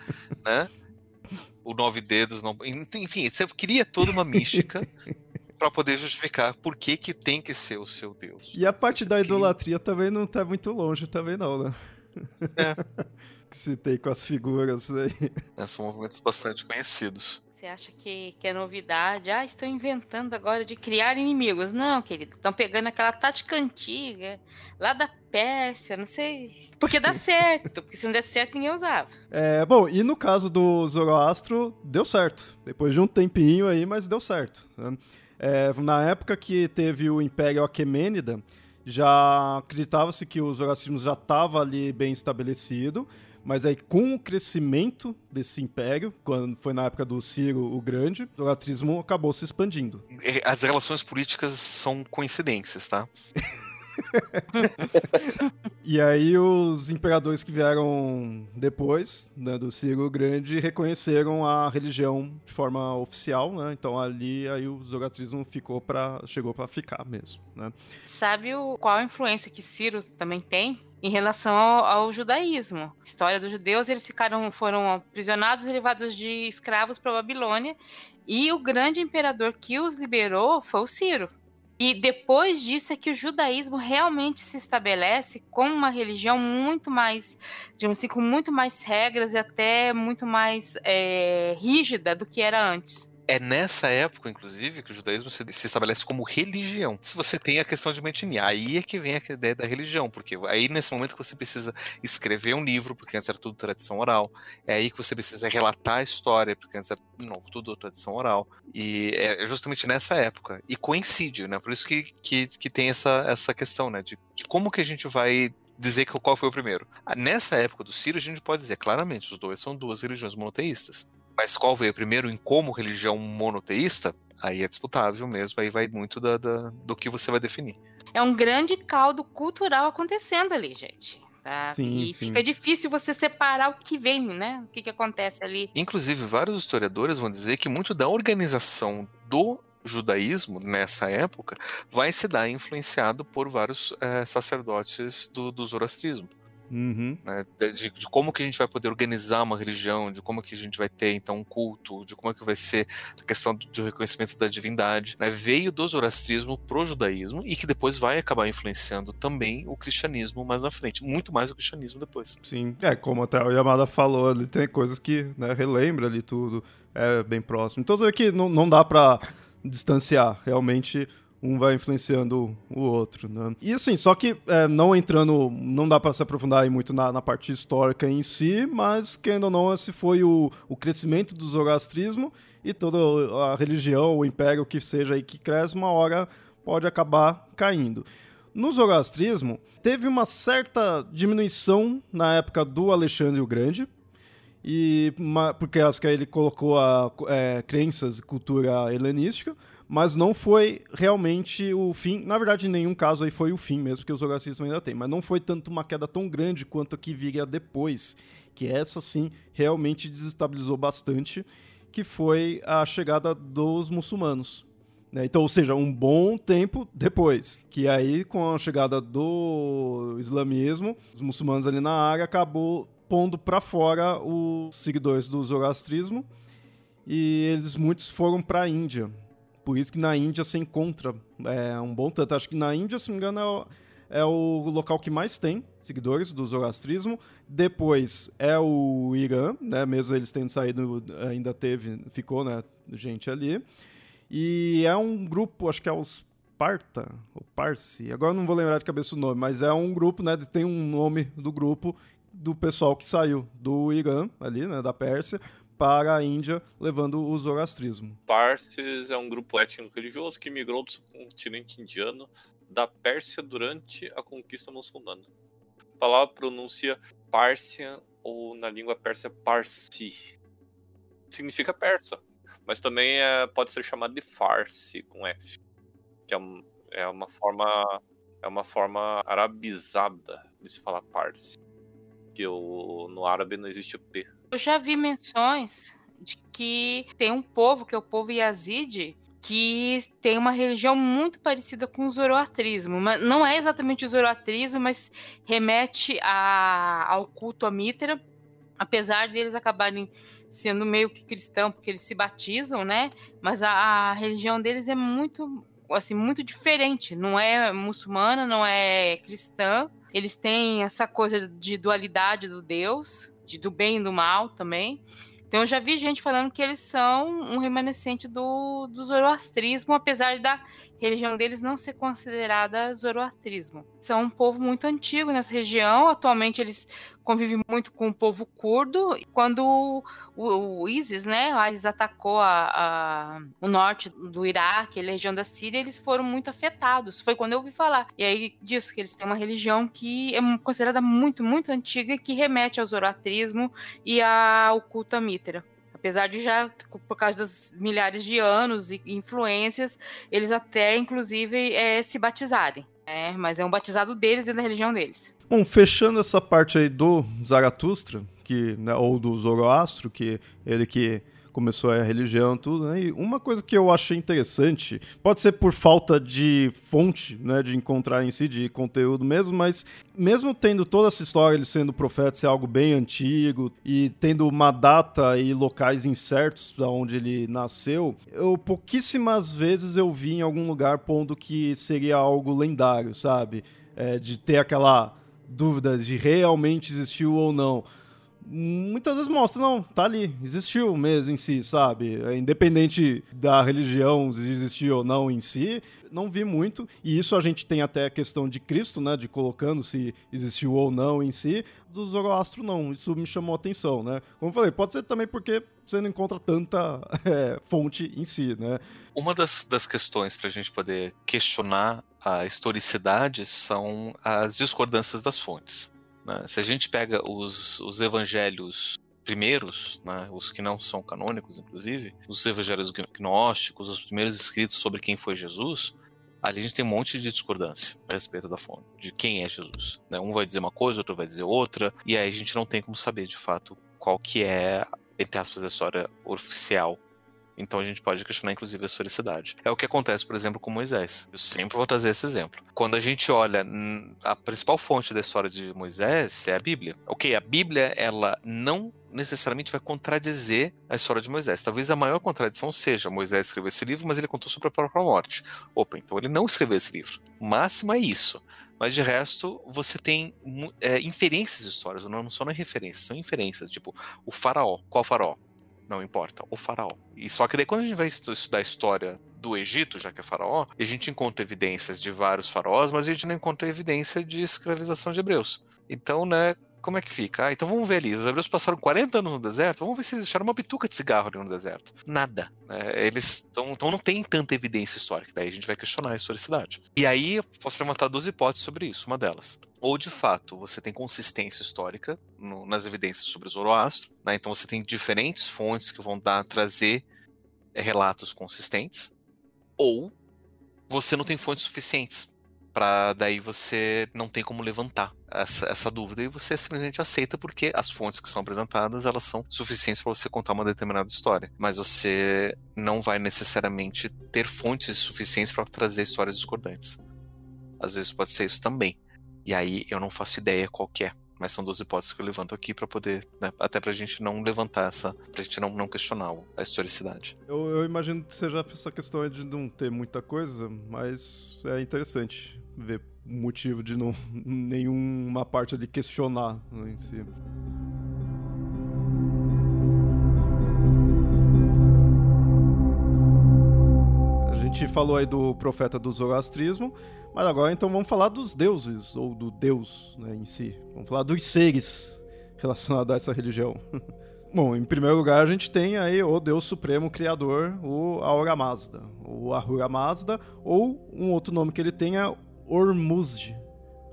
B: né? O Nove Dedos não. Enfim, você cria toda uma mística para poder justificar por que, que tem que ser o seu Deus.
A: E a parte da idolatria também não tá muito longe, também não, né? É. que se tem com as figuras aí.
B: É, são movimentos bastante conhecidos.
C: Você acha que, que é novidade? Ah, estão inventando agora de criar inimigos. Não, querido. Estão pegando aquela tática antiga, lá da Pérsia, não sei. Porque dá certo. Porque se não der certo, ninguém usava.
A: É, bom, e no caso do Zoroastro, deu certo. Depois de um tempinho aí, mas deu certo. Né? É, na época que teve o Império Aquemênida, já acreditava-se que o zoroastrismo já estava ali bem estabelecido, mas aí, com o crescimento desse império, quando foi na época do Ciro o Grande, o zoroastrismo acabou se expandindo.
B: As relações políticas são coincidências, tá?
A: e aí os imperadores que vieram depois né, do Ciro Grande reconheceram a religião de forma oficial, né? Então ali aí o zoroastrismo ficou para chegou para ficar mesmo, né?
C: Sabe o, qual a influência que Ciro também tem em relação ao, ao, judaísmo. História dos judeus, eles ficaram foram aprisionados e levados de escravos para a Babilônia, e o grande imperador que os liberou foi o Ciro. E depois disso é que o judaísmo realmente se estabelece como uma religião muito mais, digamos assim, com muito mais regras e até muito mais é, rígida do que era antes.
B: É nessa época, inclusive, que o judaísmo se, se, estabelece como religião. Se você tem a questão de mentirinha, aí é que vem a ideia da religião, porque aí nesse momento que você precisa escrever um livro, porque antes era tudo tradição oral. É aí que você precisa relatar a história, porque antes era, novo, tudo tradição oral. E é justamente nessa época. E coincide, né? Por isso que, que, que tem essa, essa questão, né? De, de como que a gente vai dizer qual foi o primeiro. Nessa época do Ciro, a gente pode dizer claramente, os dois são duas religiões monoteístas. Mas qual veio primeiro em como religião monoteísta? Aí é disputável mesmo, aí vai muito da, da, do que você vai definir.
C: É um grande caldo cultural acontecendo ali, gente. Tá? Sim, e sim. fica difícil você separar o que vem, né? O que, que acontece ali.
B: Inclusive, vários historiadores vão dizer que muito da organização do judaísmo nessa época vai se dar influenciado por vários é, sacerdotes do, do zoroastrismo.
A: Uhum.
B: Né, de, de, como que a gente vai poder organizar uma religião, de como que a gente vai ter então um culto, de como é que vai ser a questão do, do reconhecimento da divindade, né, veio do zoroastrismo pro judaísmo e que depois vai acabar influenciando também o cristianismo mais na frente, muito mais o cristianismo depois.
A: Sim, é como até o Yamada falou, ali tem coisas que né, relembra ali tudo, é bem próximo. Então você vê que não, não dá para distanciar realmente um vai influenciando o outro, né? E assim, só que é, não entrando, não dá para se aprofundar muito na, na, parte histórica em si, mas querendo ou não, esse foi o, o crescimento do zoroastrismo e toda a religião, o império que seja aí que cresce, uma hora pode acabar caindo. No zoroastrismo, teve uma certa diminuição na época do Alexandre o Grande, e porque acho que ele colocou a, é, crenças e cultura helenística, mas não foi realmente o fim. Na verdade, em nenhum caso aí foi o fim mesmo, porque os zoroastristas ainda tem, mas não foi tanto uma queda tão grande quanto a que viria depois, que essa sim realmente desestabilizou bastante, que foi a chegada dos muçulmanos. Né? Então, ou seja, um bom tempo depois, que aí com a chegada do islamismo, os muçulmanos ali na área acabou pondo para fora os seguidores do zoroastrismo e eles muitos foram para a Índia por isso que na Índia se encontra é, um bom tanto. Acho que na Índia, se não me engano, é o, é o local que mais tem seguidores do zoroastrismo. Depois é o Irã, né? Mesmo eles tendo saído, ainda teve, ficou, né? Gente ali. E é um grupo, acho que é os Parta, ou Parsi, agora não vou lembrar de cabeça o nome, mas é um grupo, né? Tem um nome do grupo do pessoal que saiu do Irã, ali, né? Da Pérsia, para a Índia, levando o zoroastrismo.
D: Parsis é um grupo étnico-religioso que migrou do continente indiano da Pérsia durante a conquista muçulmana. A palavra pronuncia Pársia ou na língua persa Parsi. Significa persa, mas também é, pode ser chamado de Farsi com F, que é, é uma forma é uma forma arabizada de se falar Parsi, que o, no árabe não existe o P.
C: Eu já vi menções de que tem um povo, que é o povo Yazid, que tem uma religião muito parecida com o zoroastrismo. Não é exatamente o zoroastrismo, mas remete a, ao culto a Mitra, apesar deles acabarem sendo meio que cristão, porque eles se batizam, né? Mas a, a religião deles é muito assim muito diferente. Não é muçulmana, não é cristã. Eles têm essa coisa de dualidade do Deus de, do bem e do mal também. Então eu já vi gente falando que eles são um remanescente do, do zoroastrismo, apesar da religião deles não ser considerada zoroastrismo. São um povo muito antigo nessa região. Atualmente eles convivem muito com o povo curdo. Quando o, o ISIS, né, o ISIS atacou a, a, o norte do Iraque, a região da Síria, eles foram muito afetados. Foi quando eu ouvi falar. E aí disso que eles têm uma religião que é considerada muito, muito antiga, que remete ao zoroastrismo e ao culto a Mitra apesar de já, por causa das milhares de anos e influências, eles até, inclusive, é, se batizarem. É, mas é um batizado deles dentro da religião deles.
A: Bom, fechando essa parte aí do Zaratustra, que, né, ou do Zoroastro, que ele que começou a religião tudo, né? E uma coisa que eu achei interessante, pode ser por falta de fonte, né, de encontrar em si, de conteúdo mesmo, mas mesmo tendo toda essa história, ele sendo profeta, ser algo bem antigo, e tendo uma data e locais incertos da onde ele nasceu, eu pouquíssimas vezes eu vi em algum lugar pondo que seria algo lendário, sabe? É, de ter aquela dúvida de realmente existiu ou não muitas vezes mostra, não, tá ali, existiu mesmo em si, sabe? É, independente da religião existir ou não em si, não vi muito. E isso a gente tem até a questão de Cristo, né? De colocando se existiu ou não em si. Do Zoroastro, não. Isso me chamou a atenção, né? Como eu falei, pode ser também porque você não encontra tanta é, fonte em si, né?
B: Uma das, das questões para a gente poder questionar a historicidade são as discordâncias das fontes. Né? Se a gente pega os, os evangelhos primeiros, né, os que não são canônicos, inclusive, os evangelhos gnósticos, os primeiros escritos sobre quem foi Jesus, ali a gente tem um monte de discordância a respeito da fonte, de quem é Jesus. Né? Um vai dizer uma coisa, outro vai dizer outra, e aí a gente não tem como saber de fato qual que é, entre aspas, a história oficial Então a gente pode questionar, inclusive, a historicidade. É o que acontece, por exemplo, com Moisés. Eu sempre vou trazer esse exemplo. Quando a gente olha a principal fonte da história de Moisés é a Bíblia. Ok, a Bíblia, ela não necessariamente vai contradizer a história de Moisés. Talvez a maior contradição seja Moisés escreveu esse livro, mas ele contou sobre a própria morte. Opa, então ele não escreveu esse livro. O máximo é isso. Mas de resto, você tem é, inferências não só não é referências, são inferências. Tipo, o faraó. Qual faraó? Não importa, o faraó. E só que daí quando a gente vai estudar a história do Egito, já que é faraó, a gente encontra evidências de vários faraós, mas a gente não encontra evidência de escravização de hebreus. Então, né, como é que fica? Ah, então vamos ver ali. Os hebreus passaram 40 anos no deserto, vamos ver se eles deixaram uma bituca de cigarro ali no deserto. Nada. É, eles tão, então não tem tanta evidência histórica. Daí a gente vai questionar a historicidade. E aí eu posso levantar duas hipóteses sobre isso. Uma delas. Ou de fato você tem consistência histórica no, nas evidências sobre Zoroastro, né? então você tem diferentes fontes que vão dar trazer é, relatos consistentes, ou você não tem fontes suficientes para daí você não tem como levantar essa, essa, dúvida e você simplesmente aceita porque as fontes que são apresentadas elas são suficientes para você contar uma determinada história, mas você não vai necessariamente ter fontes suficientes para trazer histórias discordantes. Às vezes pode ser isso também. E aí eu não faço ideia qual é. Mas são duas hipóteses que eu levanto aqui para poder, né, até pra gente não levantar essa, pra gente não, não questionar a historicidade.
A: Eu, eu imagino que seja essa questão de não ter muita coisa, mas é interessante ver motivo de não nenhuma parte ali questionar né, em si. A gente falou aí do profeta do zoroastrismo, mas agora então vamos falar dos deuses, ou do deus né, em si. Vamos falar dos seres relacionados a essa religião. Bom, em primeiro lugar a gente tem aí o Deus Supremo Criador, o Ahura Mazda, o Ahura Mazda, ou um outro nome que ele tem é Ormuzd.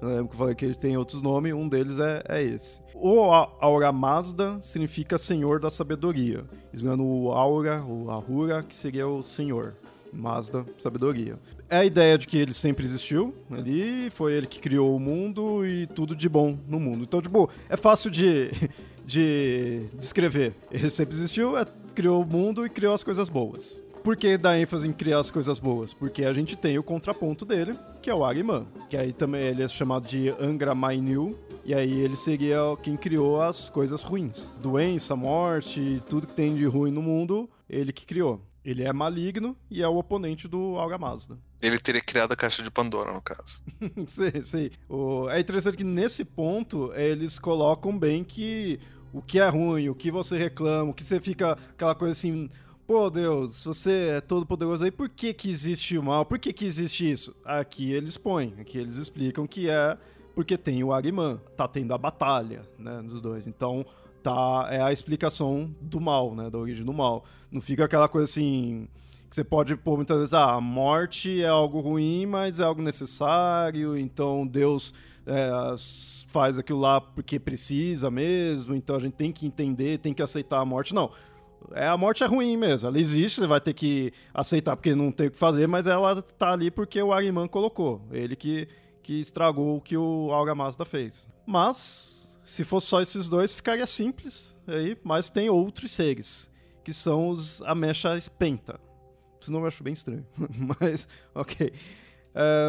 A: Eu lembro que eu falei que ele tem outros nomes, um deles é, é esse. O Aura Mazda significa Senhor da Sabedoria. Esmando o Aura, o Ahura, que seria o Senhor. Mazda, sabedoria. É a ideia de que ele sempre existiu, ali foi ele que criou o mundo e tudo de bom no mundo. Então, tipo, é fácil de, de descrever. Ele sempre existiu, é, criou o mundo e criou as coisas boas. Por que dá ênfase em criar as coisas boas? Porque a gente tem o contraponto dele, que é o Agriman, que aí também ele é chamado de Angra Mainyu, e aí ele seria quem criou as coisas ruins. Doença, morte, tudo que tem de ruim no mundo, ele que criou. Ele é maligno e é o oponente do Alga Mazda.
B: Ele teria criado a caixa de Pandora, no caso.
A: sim, sim. O... É interessante que nesse ponto eles colocam bem que o que é ruim, o que você reclama, o que você fica aquela coisa assim, Pô, Deus, você é todo poderoso aí, por que que existe o mal? Por que que existe isso? Aqui eles põem, aqui eles explicam que é porque tem o Agriman, tá tendo a batalha, né, dos dois. Então, tá é a explicação do mal, né, da origem do mal. Não fica aquela coisa assim que você pode pôr muitas vezes, ah, a morte é algo ruim, mas é algo necessário, então Deus é, faz aquilo lá porque precisa mesmo, então a gente tem que entender, tem que aceitar a morte. Não, é, a morte é ruim mesmo. Ela existe, você vai ter que aceitar porque não tem o que fazer, mas ela tá ali porque o Ariman colocou. Ele que, que estragou o que o Alga Mazda fez. Mas, se fosse só esses dois, ficaria simples. Aí, mas tem outros seres, que são os Amecha Spenta. Esse nome eu acho bem estranho, mas ok.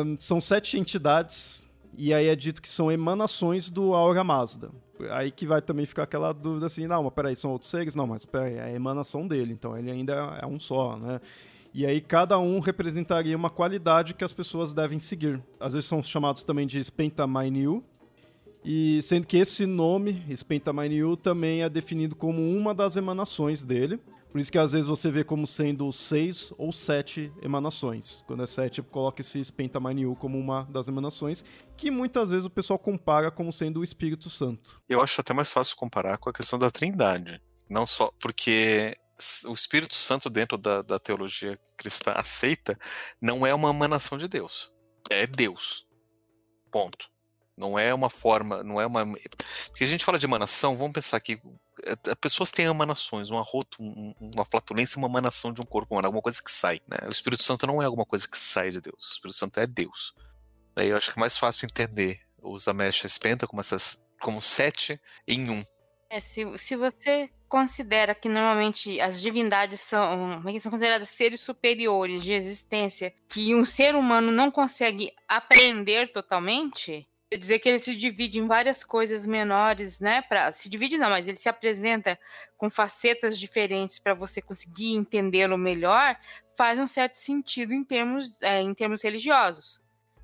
A: Um, são sete entidades, e aí é dito que são emanações do Aura Mazda aí que vai também ficar aquela dúvida assim, não, mas peraí, são outros seres? Não, mas peraí, é a emanação dele, então ele ainda é um só, né? E aí cada um representaria uma qualidade que as pessoas devem seguir. Às vezes são chamados também de Spentamainiu, e sendo que esse nome, Spentamainiu, também é definido como uma das emanações dele. Por isso que às vezes você vê como sendo seis ou sete emanações. Quando é sete, coloca esse Pentamaniu como uma das emanações, que muitas vezes o pessoal compara como sendo o Espírito Santo.
B: Eu acho até mais fácil comparar com a questão da Trindade. Não só porque o Espírito Santo dentro da, da teologia cristã aceita não é uma emanação de Deus. É Deus. Ponto. Não é uma forma, não é uma. Porque a gente fala de emanação, vamos pensar que eh, pessoas têm emanações, um arroto, uma flatulência, uma emanação de um corpo humano, alguma coisa que sai. Né? O Espírito Santo não é alguma coisa que sai de Deus. O Espírito Santo é Deus. Daí eu acho que é mais fácil entender os Amesh Spenta como essas, como sete em um.
C: É, se, se você considera que normalmente as divindades são, é são consideradas seres superiores de existência que um ser humano não consegue aprender totalmente, dizer que ele se divide em várias coisas menores, né? Pra, se divide não, mas ele se apresenta com facetas diferentes para você conseguir entendê-lo melhor, faz um certo sentido em termos, é, em termos religiosos.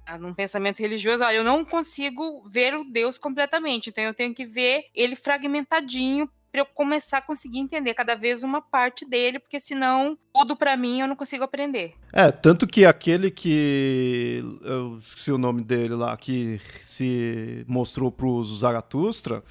C: Ah, num pensamento religioso, olha, eu não consigo ver o Deus completamente, então eu tenho que ver ele fragmentadinho para eu começar a conseguir entender cada vez uma parte dele, porque senão tudo para mim eu não consigo aprender.
A: É, tanto que aquele que eu esqueci o nome dele lá, que se mostrou para os Zaratustra,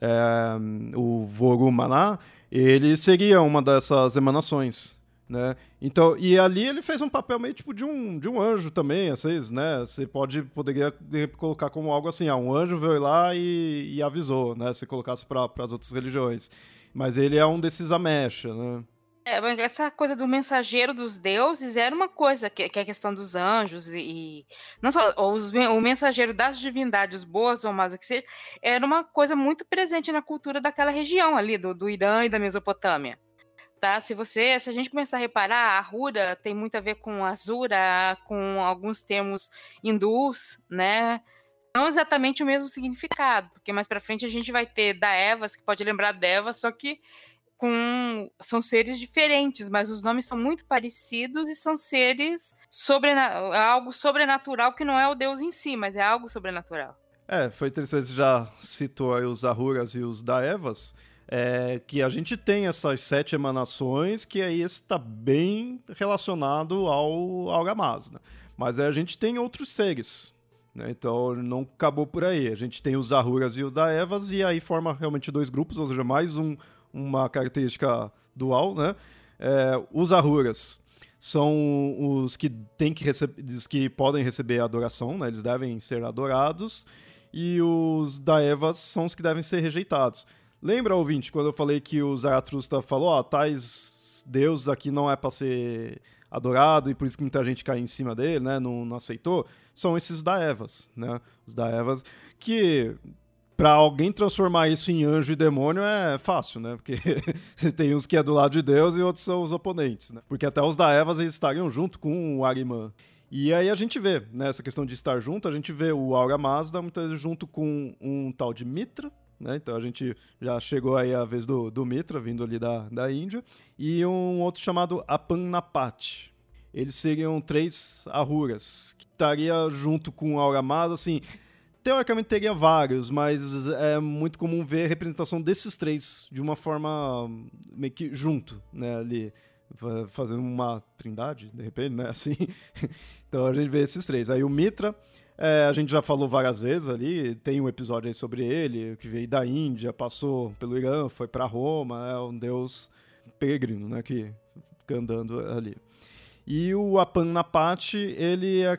A: é, o Vorumaná, ele seria uma dessas emanações né? Então, e ali ele fez um papel meio tipo de um, de um anjo também, vezes, né? Você pode poderia colocar como algo assim, ah, um anjo veio lá e, e avisou, né? Se colocasse para as outras religiões. Mas ele é um desses amexa, né?
C: É, essa coisa do mensageiro dos deuses era uma coisa que, que é a questão dos anjos e, e não só os, o mensageiro das divindades boas ou más o que seja, era uma coisa muito presente na cultura daquela região ali do, do Irã e da Mesopotâmia tá? Se você, se a gente começar a reparar, a Rura tem muito a ver com Azura, com alguns termos hindus, né? Não exatamente o mesmo significado, porque mais para frente a gente vai ter Daevas, que pode lembrar Deva, só que com são seres diferentes, mas os nomes são muito parecidos e são seres sobre algo sobrenatural que não é o deus em si, mas é algo sobrenatural.
A: É, foi interessante, já citou aí os Ahuras e os Daevas é, que a gente tem essas sete emanações, que aí está bem relacionado ao, ao Gamazna. Mas a gente tem outros seres. Né? Então não acabou por aí. A gente tem os Ahuras e os Daevas, e aí forma realmente dois grupos, ou seja, mais um, uma característica dual. Né? É, os Ahuras são os que, tem que, os que podem receber adoração, né? eles devem ser adorados, e os Daevas são os que devem ser rejeitados. Lembra, ouvinte, quando eu falei que o Zaratustra falou, ó, oh, tais deuses aqui não é para ser adorado e por isso que muita gente cai em cima dele, né, não, não aceitou? São esses Daevas, né? Os Daevas que para alguém transformar isso em anjo e demônio é fácil, né? Porque tem uns que é do lado de Deus e outros são os oponentes, né? Porque até os Daevas eles estariam junto com o Ariman. E aí a gente vê, nessa né, questão de estar junto, a gente vê o Aura Mazda muitas vezes junto com um tal de Mitra, né? Então a gente já chegou aí a vez do, do Mitra, vindo ali da, da Índia, e um outro chamado Apannapat. Eles seriam três Ahuras, que estaria junto com Auramaz, assim, teoricamente teria vários, mas é muito comum ver a representação desses três de uma forma meio que junto, né, ali, fazendo uma trindade, de repente, né, assim. então a gente vê esses três. Aí o Mitra é, a gente já falou várias vezes ali, tem um episódio aí sobre ele, que veio da Índia, passou pelo Irã, foi para Roma, é um deus peregrino, né, que fica andando ali. E o Apanapati, ele, é,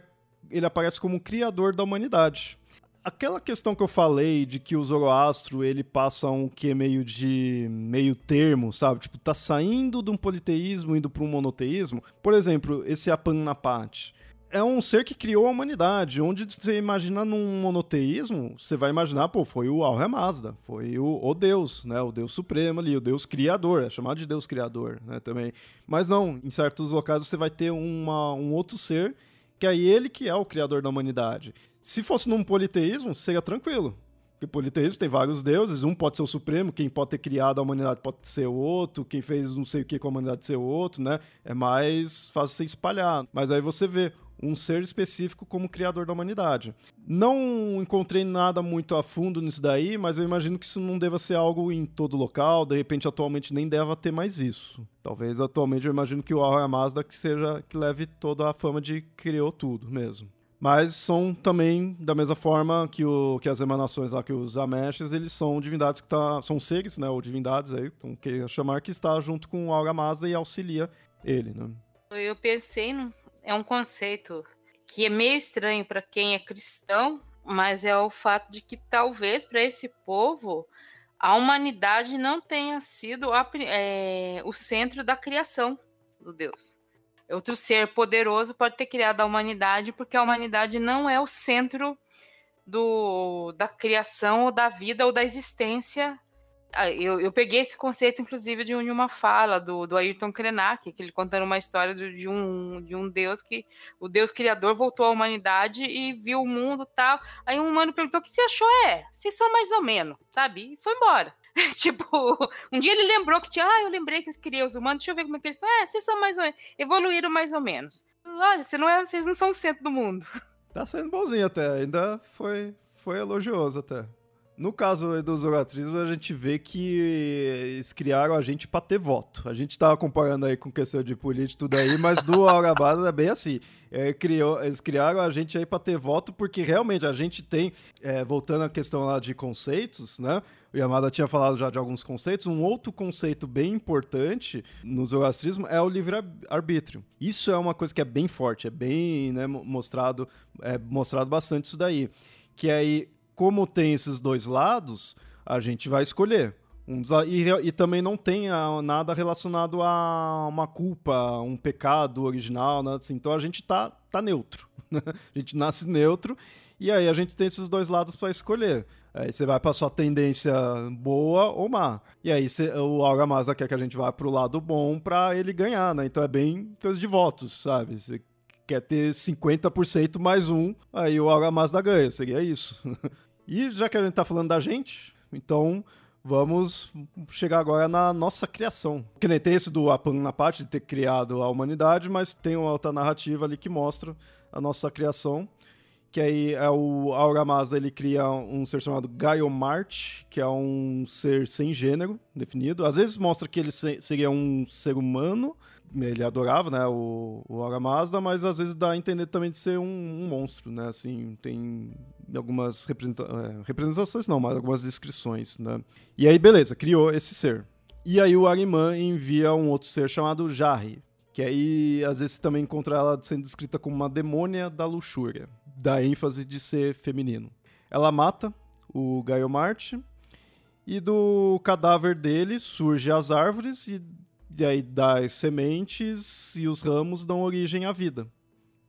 A: ele aparece como criador da humanidade. Aquela questão que eu falei de que o Zoroastro ele passa um que meio de meio termo, sabe? Tipo, tá saindo de um politeísmo indo para um monoteísmo. Por exemplo, esse Apanapati é um ser que criou a humanidade. Onde você imagina num monoteísmo, você vai imaginar, pô, foi o Al Mazda, foi o, o, Deus, né? O Deus Supremo ali, o Deus Criador, é chamado de Deus Criador, né? Também. Mas não, em certos locais você vai ter uma, um outro ser que é ele que é o criador da humanidade. Se fosse num politeísmo, seria tranquilo. Porque politeísmo tem vários deuses, um pode ser o supremo, quem pode ter criado a humanidade pode ser o outro, quem fez não sei o que com a humanidade ser o outro, né? É mais fácil ser espalhado. Mas aí você vê, um ser específico como criador da humanidade. Não encontrei nada muito a fundo nisso daí, mas eu imagino que isso não deva ser algo em todo local, de repente atualmente nem deva ter mais isso. Talvez atualmente eu imagino que o Al Mazda que seja que leve toda a fama de criou tudo mesmo. Mas são também, da mesma forma que, o, que as emanações lá, que os Ameshes, eles são divindades que tá, são seres, né, ou divindades aí, então que chamar que está junto com o Mazda e auxilia ele, né.
C: Eu pensei no, é um conceito que é meio estranho para quem é cristão, mas é o fato de que talvez para esse povo a humanidade não tenha sido a, é, o centro da criação do Deus. Outro ser poderoso pode ter criado a humanidade, porque a humanidade não é o centro do, da criação ou da vida ou da existência eu, eu peguei esse conceito, inclusive, de uma fala do, do Ayrton Krenak, que ele contando uma história de, um, de um deus que. O deus criador voltou à humanidade e viu o mundo tal. Aí um humano perguntou: o que você achou? É, vocês são mais ou menos, sabe? E foi embora. tipo, um dia ele lembrou que tinha. Ah, eu lembrei que eu queria os humanos, deixa eu ver como é que eles estão. É, vocês são mais ou menos. Evoluíram mais ou menos. Olha, você não é, vocês não são o centro do mundo.
A: Tá sendo bonzinho até, ainda foi, foi elogioso até. No caso do zoratrismo, a gente vê que eles criaram a gente para ter voto. A gente tava comparando aí com questão de política e tudo aí, mas do Aurabada é bem assim. É, criou, eles criaram a gente aí para ter voto, porque realmente a gente tem, é, voltando à questão lá de conceitos, né? O Yamada tinha falado já de alguns conceitos. Um outro conceito bem importante no zoroastrismo é o livre-arbítrio. Isso é uma coisa que é bem forte, é bem né, mostrado, é mostrado bastante isso daí. Que aí como tem esses dois lados, a gente vai escolher. Um e, e, também não tem a, nada relacionado a uma culpa, um pecado original, nada assim. Então a gente tá, tá neutro. Né? a gente nasce neutro e aí a gente tem esses dois lados para escolher. Aí você vai para sua tendência boa ou má. E aí cê, o Aura Mazda quer que a gente vá pro lado bom para ele ganhar, né? Então é bem coisa de votos, sabe? Você quer ter 50% mais um, aí o Aura Mazda ganha, seria isso. e já que a gente tá falando da gente, então vamos chegar agora na nossa criação. Que nem tem esse do Apan na parte de ter criado a humanidade, mas tem uma outra narrativa ali que mostra a nossa criação. Que aí é o Aura Mazda, ele cria um ser chamado Gaiomart, que é um ser sem gênero definido. Às vezes mostra que ele seria um ser humano, ele adorava, né, o, o Mazda, mas às vezes dá a entender também de ser um, um monstro, né, assim, tem algumas representa é, representações não, mas algumas descrições, né. E aí, beleza, criou esse ser. E aí o Ariman envia um outro ser chamado Jarri, que aí às vezes também encontra ela sendo descrita como uma demônia da luxúria, da ênfase de ser feminino. Ela mata o Gaio Marte, e do cadáver dele surge as árvores e e aí das sementes e os ramos dão origem à vida.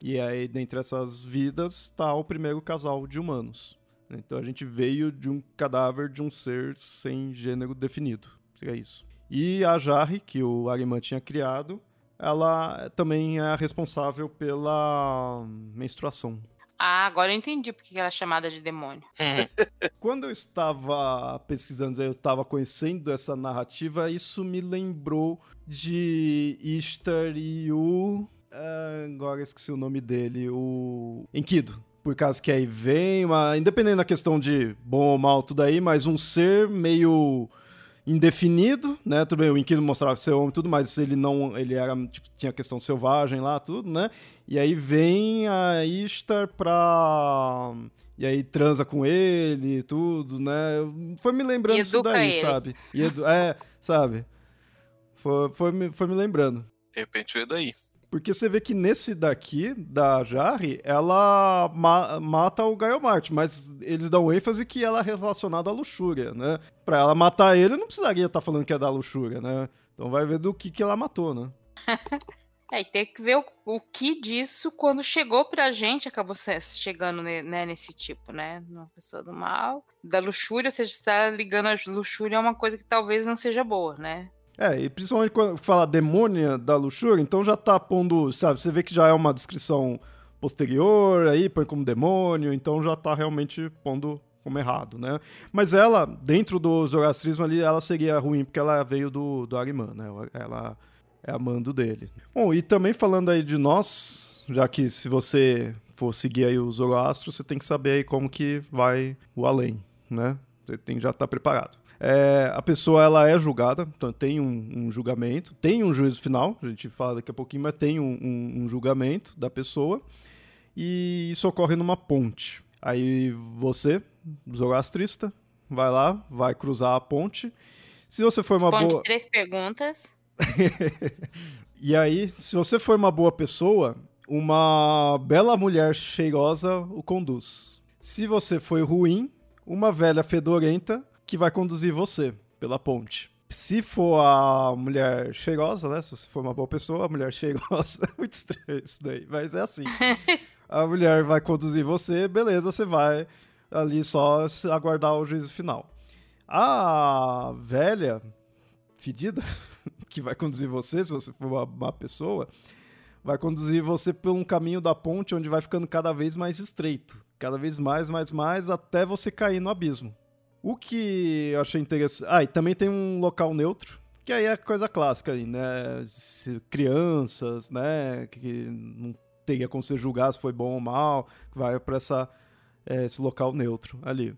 A: E aí, dentre essas vidas, está o primeiro casal de humanos. Então a gente veio de um cadáver de um ser sem gênero definido. Seria isso. E a Jarre, que o Ariman tinha criado, ela também é responsável pela menstruação.
C: Ah, agora eu entendi porque ela é chamada de demônio.
A: Uhum. Quando eu estava pesquisando, eu estava conhecendo essa narrativa, isso me lembrou de Ishtar e o. Uh, agora esqueci o nome dele, o. Enkido. Por causa que aí vem uma. Independente da questão de bom ou mal, tudo aí, mas um ser meio indefinido, né? Tudo bem, o Inquino mostrava ser homem tudo, mas ele não, ele era, tipo, tinha questão selvagem lá, tudo, né? E aí vem a Ishtar pra... E aí transa com ele tudo, né? Foi me lembrando isso daí, ele. sabe? E edu... É, sabe? Foi, foi, me, foi me lembrando.
B: De repente veio daí.
A: Porque você vê que nesse daqui, da Jarre, ela ma mata o Gaio Marte, mas eles dão ênfase que ela é relacionada à luxúria, né? Pra ela matar ele, não precisaria estar tá falando que é da luxúria, né? Então vai ver do que, que ela matou, né?
C: É, tem que ver o, o, que disso, quando chegou pra gente, acabou chegando né, nesse tipo, né? Uma pessoa do mal, da luxúria, ou seja, está ligando a luxúria a uma coisa que talvez não seja boa, né?
A: É, e principalmente quando fala demônia da luxúria, então já tá pondo, sabe, você vê que já é uma descrição posterior, aí põe como demônio, então já tá realmente pondo como errado, né? Mas ela, dentro do zoroastrismo ali, ela seria ruim, porque ela veio do, do Ariman, né? Ela é amando dele. Bom, e também falando aí de nós, já que se você for seguir aí o Zoroastro, você tem que saber aí como que vai o além, né? Você tem que já estar tá preparado. É, a pessoa ela é julgada, então tem um, um, julgamento, tem um juízo final, a gente fala daqui a pouquinho, mas tem um, um, um julgamento da pessoa e isso ocorre numa ponte. Aí você, zoroastrista, vai lá, vai cruzar a ponte. Se você for uma
C: ponte,
A: boa.
C: três perguntas.
A: e aí, se você for uma boa pessoa, uma bela mulher cheirosa o conduz. Se você foi ruim, uma velha fedorenta que vai conduzir você pela ponte. Se for a mulher cheirosa, né? Se você for uma boa pessoa, a mulher cheirosa. É muito estranho isso daí, mas é assim. a mulher vai conduzir você, beleza, você vai ali só aguardar o juízo final. A velha fedida, que vai conduzir você, se você for uma, uma pessoa, vai conduzir você por um caminho da ponte onde vai ficando cada vez mais estreito. Cada vez mais, mais, mais, até você cair no abismo. O que eu achei interessante. Ah, e também tem um local neutro, que aí é coisa clássica aí, né? Crianças, né? Que não teria como você julgar se foi bom ou mal, vai para essa é, esse local neutro ali.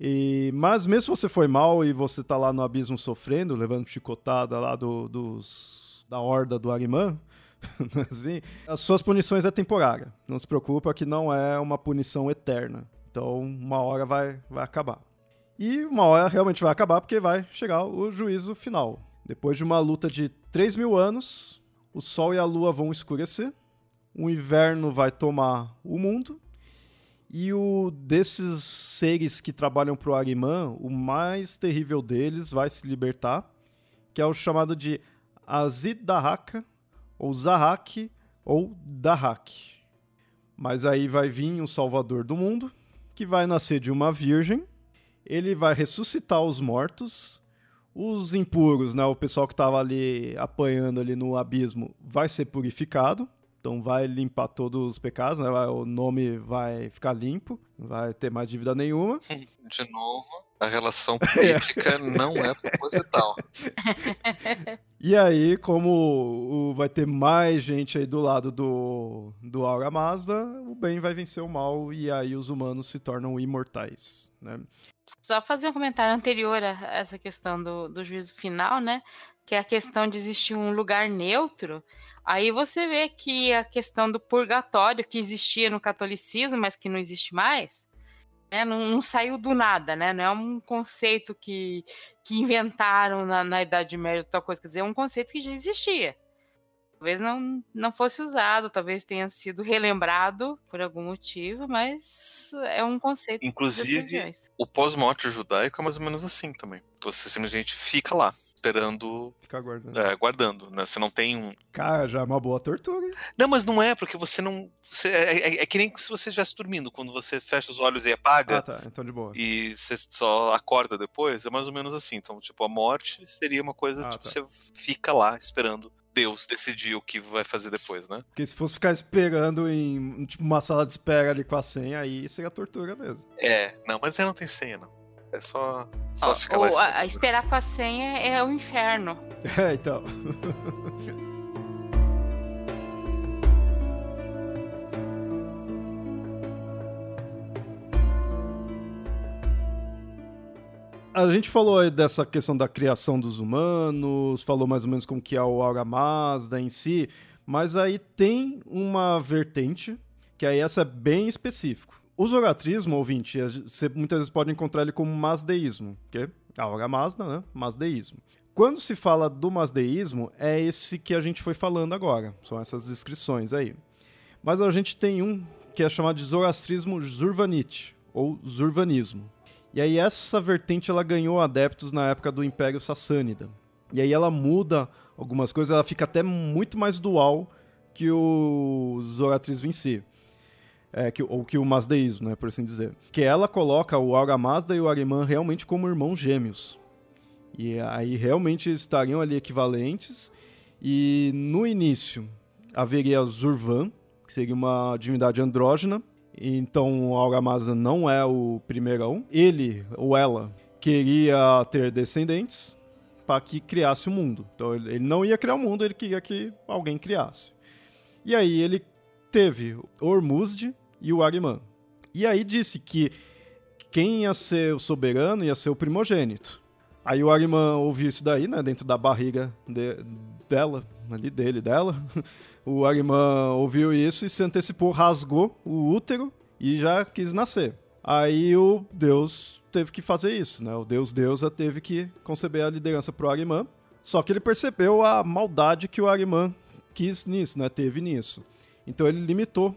A: E, mas mesmo se você foi mal e você tá lá no abismo sofrendo, levando chicotada lá do, dos, da horda do Arimã, assim, as suas punições é temporária. Não se preocupa que não é uma punição eterna. Então, uma hora vai, vai acabar. E uma hora realmente vai acabar porque vai chegar o juízo final. Depois de uma luta de 3 mil anos, o Sol e a Lua vão escurecer, o inverno vai tomar o mundo e o desses seres que trabalham pro Ariman, o mais terrível deles vai se libertar, que é o chamado de Azid Dahaka, ou Zahak, ou Dahak. Mas aí vai vir o Salvador do mundo, que vai nascer de uma virgem, ele vai ressuscitar os mortos, os impuros, né, o pessoal que estava ali apanhando ali no abismo, vai ser purificado, então vai limpar todos os pecados, né? o nome vai ficar limpo, não vai ter mais dívida nenhuma.
B: De novo, a relação política não é proposital.
A: e aí, como vai ter mais gente aí do lado do, do Aura Mazda, o bem vai vencer o mal e aí os humanos se tornam imortais, né?
C: Só fazer um comentário anterior a essa questão do, do juízo final, né? Que é a questão de existir um lugar neutro Aí você vê que a questão do purgatório que existia no catolicismo, mas que não existe mais, né, não, não, saiu do nada, né? Não é um conceito que, que inventaram na, na Idade Média, tal coisa. Quer dizer, é um conceito que já existia. Talvez não, não fosse usado, talvez tenha sido relembrado por algum motivo, mas é um conceito.
B: Inclusive, o pós-morte judaico é mais ou menos assim também. Você simplesmente fica lá esperando.
A: Ficar guardando.
B: É, guardando, né? Você não tem um.
A: Cara, já é uma boa tortura. Hein?
B: Não, mas não é, porque você não. Você, é, é, é, que nem se você estivesse dormindo, quando você fecha os olhos e apaga.
A: Ah, tá. Então de boa.
B: E você só acorda depois, é mais ou menos assim. Então, tipo, a morte seria uma coisa, ah, tipo, tá. você fica lá esperando. Deus decidir o que vai fazer depois, né?
A: Porque se fosse ficar esperando em tipo, uma sala de espera ali com a senha, aí seria tortura mesmo.
B: É, não, mas aí não tem senha, não. É só, só ficar lá
C: esperando. A, esperar com a senha é o inferno.
A: É, então. a gente falou dessa questão da criação dos humanos, falou mais ou menos como que é o Aura Mazda em si, mas aí tem uma vertente, que aí essa é bem específico. O zoratrismo, ouvinte, você muitas vezes pode encontrar ele como masdeísmo, que é a hora Mazda, né? Masdeísmo. Quando se fala do masdeísmo, é esse que a gente foi falando agora. São essas descrições aí. Mas a gente tem um que é chamado de zoroastrismo zurvanite, ou zurvanismo. E aí essa vertente ela ganhou adeptos na época do Império Sassânida. E aí ela muda algumas coisas, ela fica até muito mais dual que o zoratrismo em si é, que, ou que o Mazdeísmo, né, por assim dizer. Que ela coloca o Aura Mazda e o Ariman realmente como irmãos gêmeos. E aí realmente estariam ali equivalentes. E no início haveria Zurvan, que seria uma divindade andrógena. Então Mazda não é o primeirão. Ele ou ela queria ter descendentes para que criasse o mundo. Então ele não ia criar o mundo, ele queria que alguém criasse. E aí ele teve Ormuzd e o Ariman. E aí disse que quem ia ser o soberano ia ser o primogênito. Aí o Ariman ouviu isso daí, né, dentro da barriga de, dela, ali dele, dela. O Ariman ouviu isso e se antecipou, rasgou o útero e já quis nascer. Aí o Deus teve que fazer isso, né? O Deus Deusa teve que conceber a liderança pro Ariman. Só que ele percebeu a maldade que o Ariman quis nisso, né? Teve nisso. Então ele limitou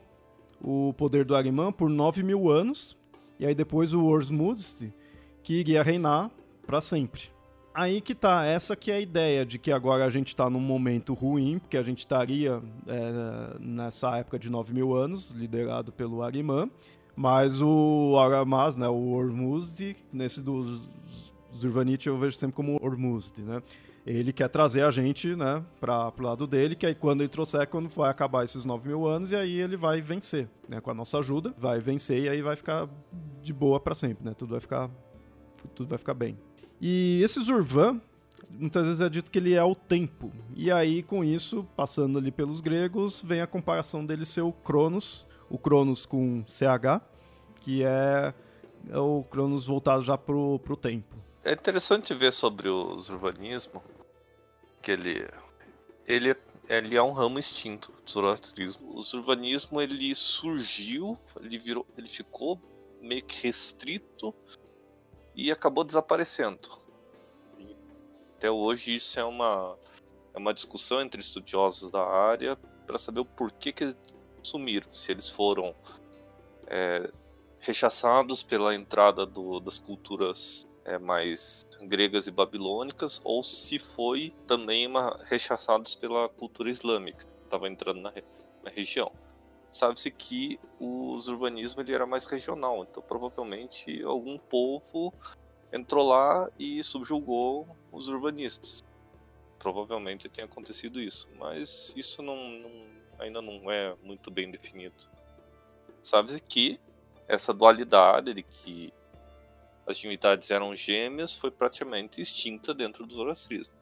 A: o poder do Ariman por 9 mil anos, e aí depois o Orsmuzd, que iria reinar para sempre. Aí que tá, essa que é a ideia de que agora a gente está num momento ruim, porque a gente estaria é, nessa época de 9 mil anos, liderado pelo Ariman, mas o Aramaz, né, o Ormuzd, nesse dos Zurvanite eu vejo sempre como Ormuzd, né? Ele quer trazer a gente, né, para pro lado dele, que aí quando ele trouxer, quando vai acabar esses 9 mil anos, e aí ele vai vencer, né? Com a nossa ajuda, vai vencer e aí vai ficar de boa para sempre, né? Tudo vai ficar tudo vai ficar bem. E esse Zurvan, muitas vezes é dito que ele é o tempo. E aí, com isso, passando ali pelos gregos, vem a comparação dele ser o Cronos, o Cronos com CH, que é, é o Cronos voltado já pro, pro tempo.
D: É interessante ver sobre o urbanismo que ele ele ele é um ramo extinto do zoroastrismo. O urbanismo ele surgiu, ele virou, ele ficou meio que restrito e acabou desaparecendo. Até hoje isso é uma é uma discussão entre estudiosos da área para saber o porquê que eles sumiram, se eles foram é, rechaçados pela entrada do, das culturas é, mais gregas e babilônicas, ou se foi também uma, rechaçados pela cultura islâmica, que estava entrando na, na região. Sabe-se que o urbanismo ele era mais regional, então provavelmente algum povo entrou lá e subjugou os urbanistas. Provavelmente tenha acontecido isso, mas isso não, não, ainda não é muito bem definido. Sabe-se que essa dualidade de que as divindades eram gêmeas foi praticamente extinta dentro do zoroastrismo.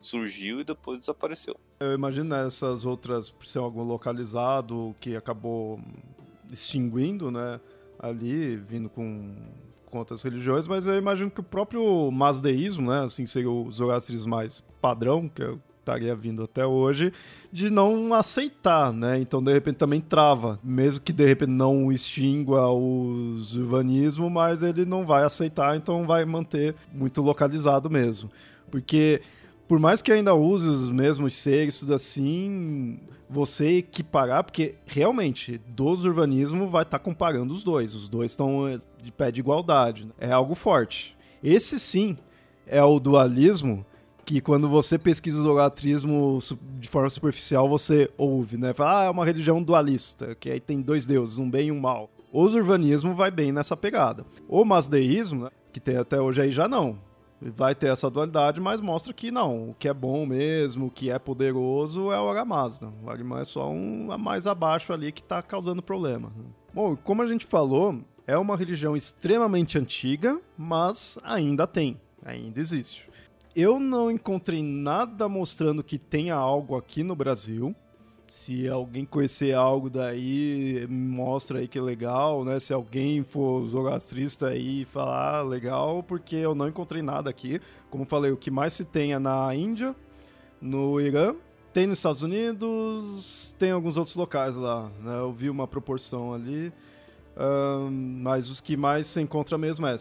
D: Surgiu e depois desapareceu.
A: Eu imagino essas outras, por ser algo localizado, que acabou extinguindo, né? Ali, vindo com, com outras religiões, mas eu imagino que o próprio masdeísmo, né? Assim, seria o zoroastrismo mais padrão, que é estaria vindo até hoje, de não aceitar, né? Então, de repente, também trava. Mesmo que, de repente, não extingua o urbanismo, mas ele não vai aceitar, então vai manter muito localizado mesmo. Porque, por mais que ainda use os mesmos seres, tudo assim, você equiparar, porque realmente, dos urbanismo vai estar tá comparando os dois. Os dois estão eh, de pé de igualdade. Né? É algo forte. Esse sim é o dualismo que quando você pesquisa o idolatrismo de forma superficial, você ouve, né? Fala, ah, é uma religião dualista, que aí tem dois deuses, um bem e um mal. O urbanismo vai bem nessa pegada. O masdeísmo, né, que tem até hoje aí, já não. Vai ter essa dualidade, mas mostra que não. O que é bom mesmo, o que é poderoso é o Aramazda. O Arimã é só um a mais abaixo ali que está causando problema. Bom, como a gente falou, é uma religião extremamente antiga, mas ainda tem, ainda existe. Eu não encontrei nada mostrando que tenha algo aqui no Brasil. Se alguém conhecer algo daí, mostra aí que é legal, né? Se alguém for zoroastrista aí falar ah, legal, porque eu não encontrei nada aqui. Como falei, o que mais se tem é na Índia, no Irã, tem nos Estados Unidos, tem alguns outros locais lá, né? Eu vi uma proporção ali. Um, mas os que mais se encontra mesmo é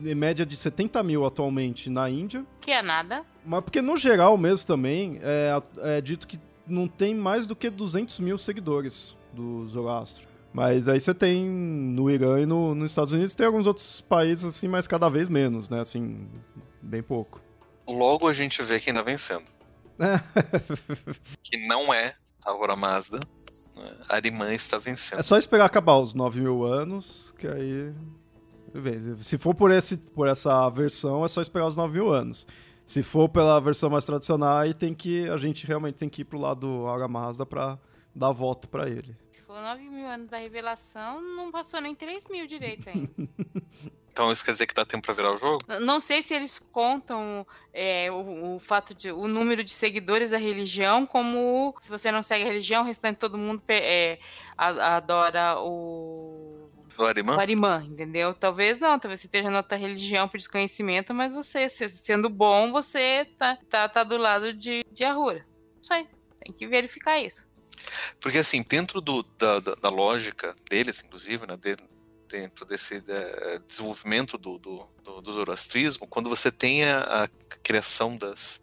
A: em média de 70 mil atualmente na Índia.
C: Que é nada.
A: Mas porque no geral mesmo também é, é dito que não tem mais do que 200 mil seguidores do Zoroastro. Mas aí você tem no Irã e no, nos Estados Unidos tem alguns outros países assim, mas cada vez menos, né? Assim, bem pouco.
B: Logo a gente vê quem tá vencendo. que não é a Aura Mazda, Arimã está vencendo.
A: É só esperar acabar os 9 mil anos, que aí. Se for por, esse, por essa versão, é só esperar os 9 mil anos. Se for pela versão mais tradicional, aí tem que. A gente realmente tem que ir pro lado do Aura Mazda pra dar voto para ele.
C: Se for 9 mil anos da revelação, não passou nem 3 mil direito ainda.
B: Então isso quer dizer que dá tempo para virar o jogo?
C: Não sei se eles contam é, o, o, fato de o número de seguidores da religião como se você não segue a religião, o restante todo mundo é, adora o
B: o Arimã?
C: O Arimã, entendeu? Talvez não, talvez você esteja na outra religião por desconhecimento, mas você, sendo bom, você tá, tá, tá do lado de, de Ahura. Isso aí, tem que verificar isso.
B: Porque assim, dentro do, da, da, da lógica deles, inclusive, né, de, dentro desse é, desenvolvimento do, do, do, do, zoroastrismo, quando você tem a, a, criação das,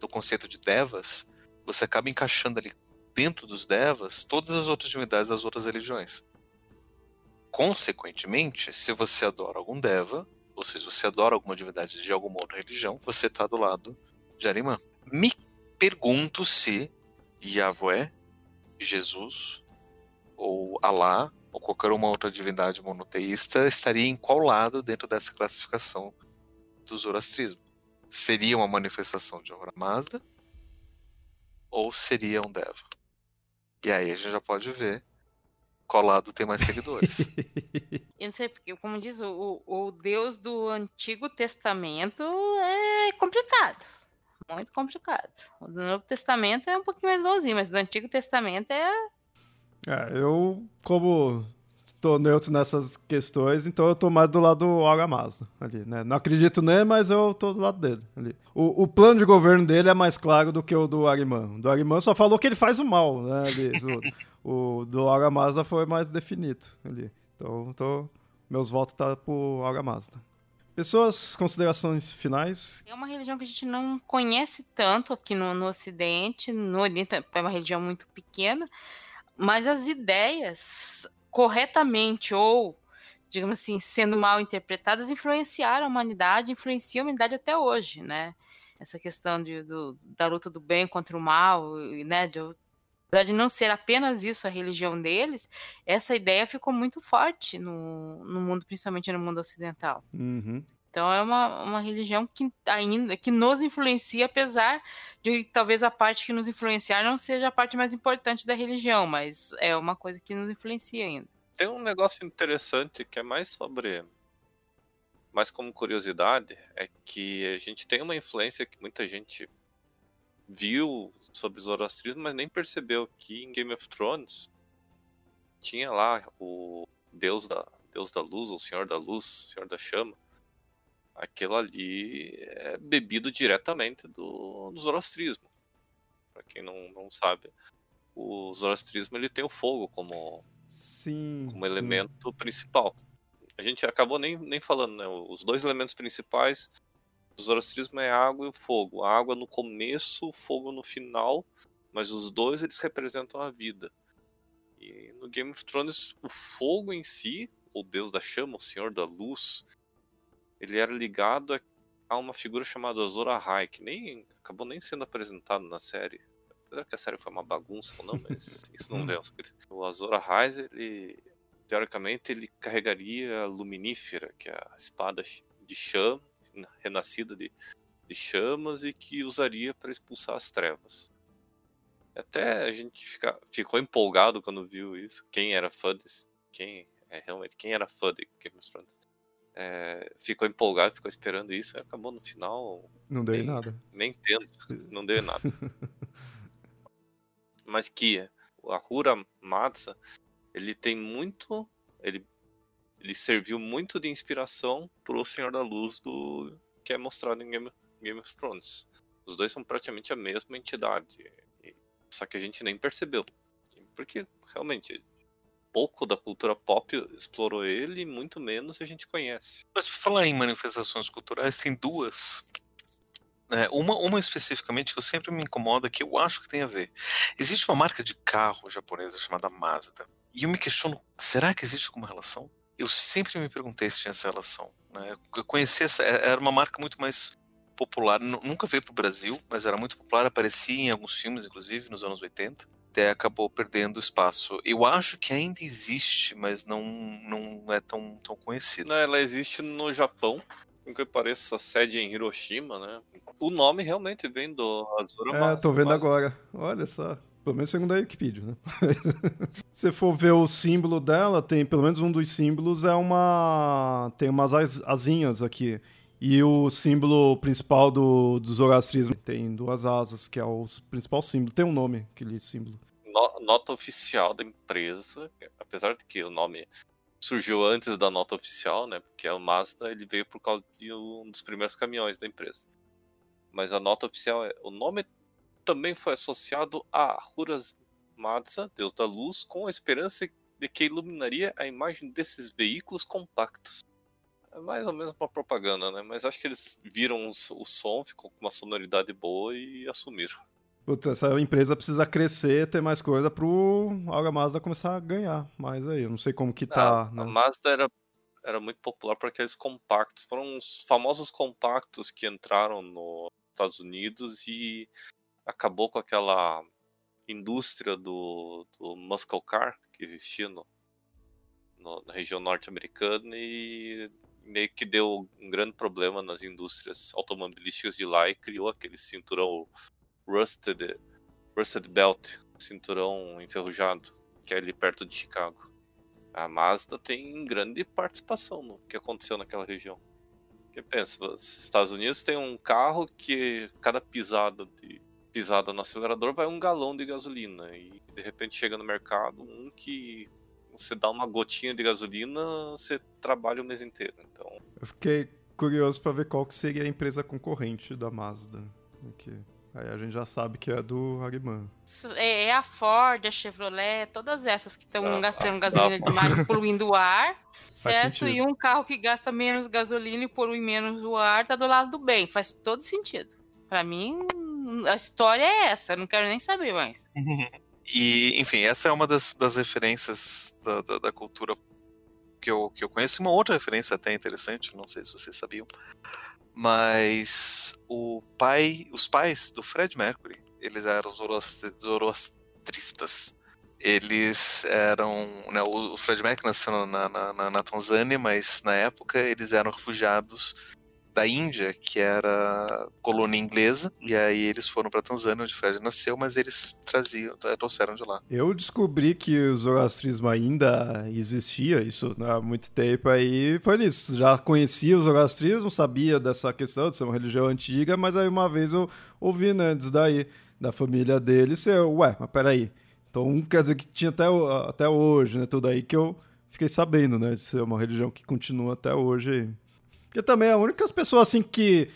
B: do conceito de devas, você acaba encaixando ali dentro dos devas todas as outras divindades das outras religiões. Consequentemente, se você adora algum deva, ou seja, você adora alguma divindade de alguma outra religião, você está do lado de Arimã. Me pergunto se Yahvé, Jesus ou Alá ou qualquer uma outra divindade monoteísta estaria em qual lado dentro dessa classificação do zoroastrismo. Seria uma manifestação de Ahura Mazda ou seria um Deva? E aí a gente já pode ver qual lado tem mais seguidores.
C: Eu não sei, porque, como diz, o, o Deus do Antigo Testamento é complicado. Muito complicado. O do Novo Testamento é um pouquinho mais bonzinho, mas do Antigo Testamento é.
A: É, eu, como tô neutro nessas questões, então eu tô mais do lado do Agamasa ali, né? Não acredito nele, mas eu tô do lado dele ali. O, o plano de governo dele é mais claro do que o do Arimã. O do Arimã só falou que ele faz o mal, né? Ali, o, do Agamasa foi mais definido ali. Então, tô, meus votos tá pro Agamasa. Pessoas, considerações finais?
C: É uma religião que a gente não conhece tanto aqui no, no Ocidente, no Oriente é uma religião muito pequena, mas as ideias corretamente ou, digamos assim, sendo mal interpretadas, influenciaram a humanidade, influenciam a humanidade até hoje, né? Essa questão de, do, da luta do bem contra o mal, né? De, apesar de não ser apenas isso a religião deles, essa ideia ficou muito forte no, no mundo, principalmente no mundo ocidental.
A: Uhum.
C: Então é uma, uma religião que ainda que nos influencia, apesar de talvez a parte que nos influenciar não seja a parte mais importante da religião, mas é uma coisa que nos influencia ainda.
D: Tem um negócio interessante que é mais sobre mais como curiosidade, é que a gente tem uma influência que muita gente viu sobre o zoroastrismo, mas nem percebeu que em Game of Thrones tinha lá o deus da deus da luz, o senhor da luz, senhor da chama aquilo ali é bebido diretamente do, do zoroastrismo. Para quem não, não sabe, o zoroastrismo ele tem o fogo como,
A: sim,
D: como sim. elemento principal. A gente acabou nem, nem falando, né? Os dois elementos principais do zoroastrismo é água e o fogo. A água no começo, o fogo no final, mas os dois eles representam a vida. E no Game of Thrones, o fogo em si, o deus da chama, o senhor da luz, ele era ligado a, a uma figura chamada Azor Ahai, que nem acabou nem sendo apresentado na série. Apesar que a série foi uma bagunça ou não, mas isso não vê. O Azor Ahai, ele teoricamente ele carregaria a Luminífera, que é a espada de chama, renascida de, de chamas e que usaria para expulsar as trevas. Até a gente fica, ficou empolgado quando viu isso. Quem era fã desse, quem é realmente quem era fã de Game of Thrones é, ficou empolgado, ficou esperando isso, e acabou no final.
A: Não deu nem, nada.
D: Nem entendo, não deu nada. Mas que a Hura Matsa, ele tem muito. Ele, ele serviu muito de inspiração pro Senhor da Luz do que é mostrado em Game, Game of Thrones. Os dois são praticamente a mesma entidade. Só que a gente nem percebeu. Porque realmente pouco da cultura pop explorou ele, muito menos a gente conhece.
B: Mas para falar em manifestações culturais, tem duas. É, uma, uma especificamente que eu sempre me incomoda, que eu acho que tem a ver. Existe uma marca de carro japonesa chamada Mazda. E eu me questiono, será que existe alguma relação? Eu sempre me perguntei se tinha essa relação. Né? Eu conheci essa, é, era uma marca muito mais popular, nunca veio para o Brasil, mas era muito popular, aparecia em alguns filmes, inclusive, nos anos 80 até acabou perdendo espaço. Eu acho que ainda existe, mas não, não é tão, tão conhecida.
D: Ela existe no Japão, que pareça a sede em Hiroshima, né? O nome realmente vem do Azura
A: É, tô vendo agora. Olha só. Pelo menos segundo a Wikipedia, né? Se for ver o símbolo dela, tem pelo menos um dos símbolos é uma. Tem umas asinhas aqui. E o símbolo principal do, do zoroastrismo tem duas asas, que é o principal símbolo. Tem um nome, aquele símbolo.
D: Nota oficial da empresa, apesar de que o nome surgiu antes da nota oficial, né? Porque o Mazda ele veio por causa de um dos primeiros caminhões da empresa. Mas a nota oficial é: o nome também foi associado a Huras Mazda, Deus da Luz, com a esperança de que iluminaria a imagem desses veículos compactos. É mais ou menos uma propaganda, né? Mas acho que eles viram o som, ficou com uma sonoridade boa e assumiram.
A: Puta, essa empresa precisa crescer, ter mais coisa pro a Mazda começar a ganhar mais aí. Eu não sei como que tá.
D: Né? A Mazda era, era muito popular por aqueles compactos. Foram os famosos compactos que entraram nos Estados Unidos e acabou com aquela indústria do, do muscle car que existia no, no, na região norte-americana e meio que deu um grande problema nas indústrias automobilísticas de lá e criou aquele cinturão Rusted, Rusted Belt, cinturão enferrujado, que é ali perto de Chicago. A Mazda tem grande participação no que aconteceu naquela região. Porque pensa, os Estados Unidos tem um carro que cada pisada de pisada no acelerador vai um galão de gasolina e de repente chega no mercado um que você dá uma gotinha de gasolina, você trabalha o mês inteiro. Então.
A: Eu fiquei curioso para ver qual que seria a empresa concorrente da Mazda. Porque aí a gente já sabe que é do Hagman.
C: É, é a Ford, a Chevrolet, todas essas que estão ah, gastando ah, gasolina ah, demais, poluindo o ar. Certo? E um carro que gasta menos gasolina e polui menos o ar tá do lado do bem. Faz todo sentido. Para mim, a história é essa. Não quero nem saber mais.
B: E, enfim, essa é uma das, das referências da, da, da, cultura que eu, que eu conheço. Uma outra referência até interessante, não sei se vocês sabiam, mas o pai, os pais do Fred Mercury, eles eram zoroastristas. Eles eram. Né, o Fred Mercury nasceu na, na, na Tanzânia, mas na época eles eram refugiados da Índia, que era colônia inglesa, e aí eles foram para Tanzânia, onde Fred nasceu, mas eles traziam, trouxeram de lá.
A: Eu descobri que o zoroastrismo ainda existia, isso há muito tempo aí, foi isso. Já conhecia o zoroastrismo, sabia dessa questão de ser uma religião antiga, mas aí uma vez eu ouvi, né, disso daí, da família dele, ser, ué, mas peraí, então quer dizer que tinha até, até hoje, né, tudo aí que eu fiquei sabendo, né, de ser uma religião que continua até hoje porque também é a única pessoa assim que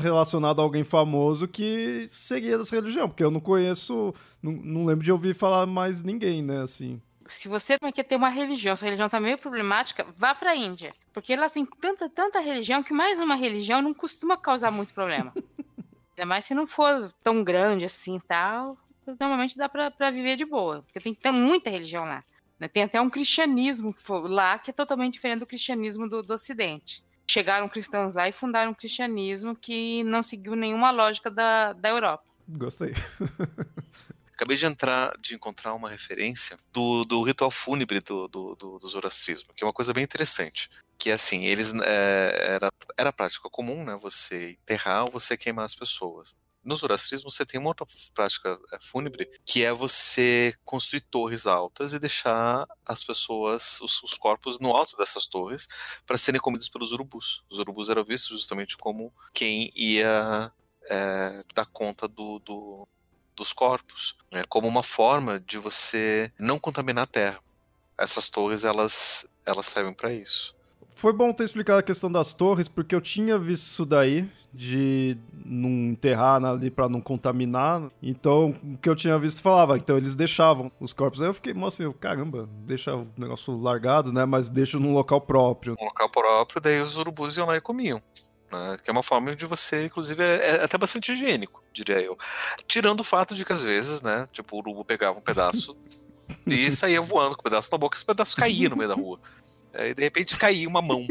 A: relacionada a alguém famoso que seguia dessa religião, porque eu não conheço, não, não lembro de ouvir falar mais ninguém, né, assim.
C: Se você quer ter uma religião, sua religião tá meio problemática, vá para a Índia, porque ela tem tanta, tanta religião que mais uma religião não costuma causar muito problema. Ainda mais se não for tão grande assim, tal, normalmente dá para viver de boa, porque tem, tem muita religião lá. Né? Tem até um cristianismo lá que é totalmente diferente do cristianismo do, do Ocidente chegaram cristãos lá e fundaram um cristianismo que não seguiu nenhuma lógica da, da Europa.
A: Gostei.
B: Acabei de entrar, de encontrar uma referência do, do ritual fúnebre do, do, do, do zoroastrismo, que é uma coisa bem interessante. Que é assim, eles é, era, era prática comum, né? Você enterrar ou você queimar as pessoas no zoroastrismo você tem uma outra prática é, fúnebre, que é você construir torres altas e deixar as pessoas, os, os corpos no alto dessas torres para serem comidos pelos urubus. Os urubus eram vistos justamente como quem ia é, dar conta do, do, dos corpos, né, como uma forma de você não contaminar a terra. Essas torres elas elas servem para isso.
A: Foi bom ter explicado a questão das torres, porque eu tinha visto isso daí, de não enterrar ali para não contaminar. Então, o que eu tinha visto falava, então eles deixavam os corpos. Aí eu fiquei, assim, caramba, deixa o negócio largado, né? Mas deixa num local próprio.
B: Um local próprio, daí os urubus iam lá e comiam. Né? Que é uma forma de você, inclusive, é, é até bastante higiênico, diria eu. Tirando o fato de que às vezes, né, tipo, o urubu pegava um pedaço e saía voando com o pedaço na boca, esse pedaço caía no meio da rua. Aí de repente caiu uma mão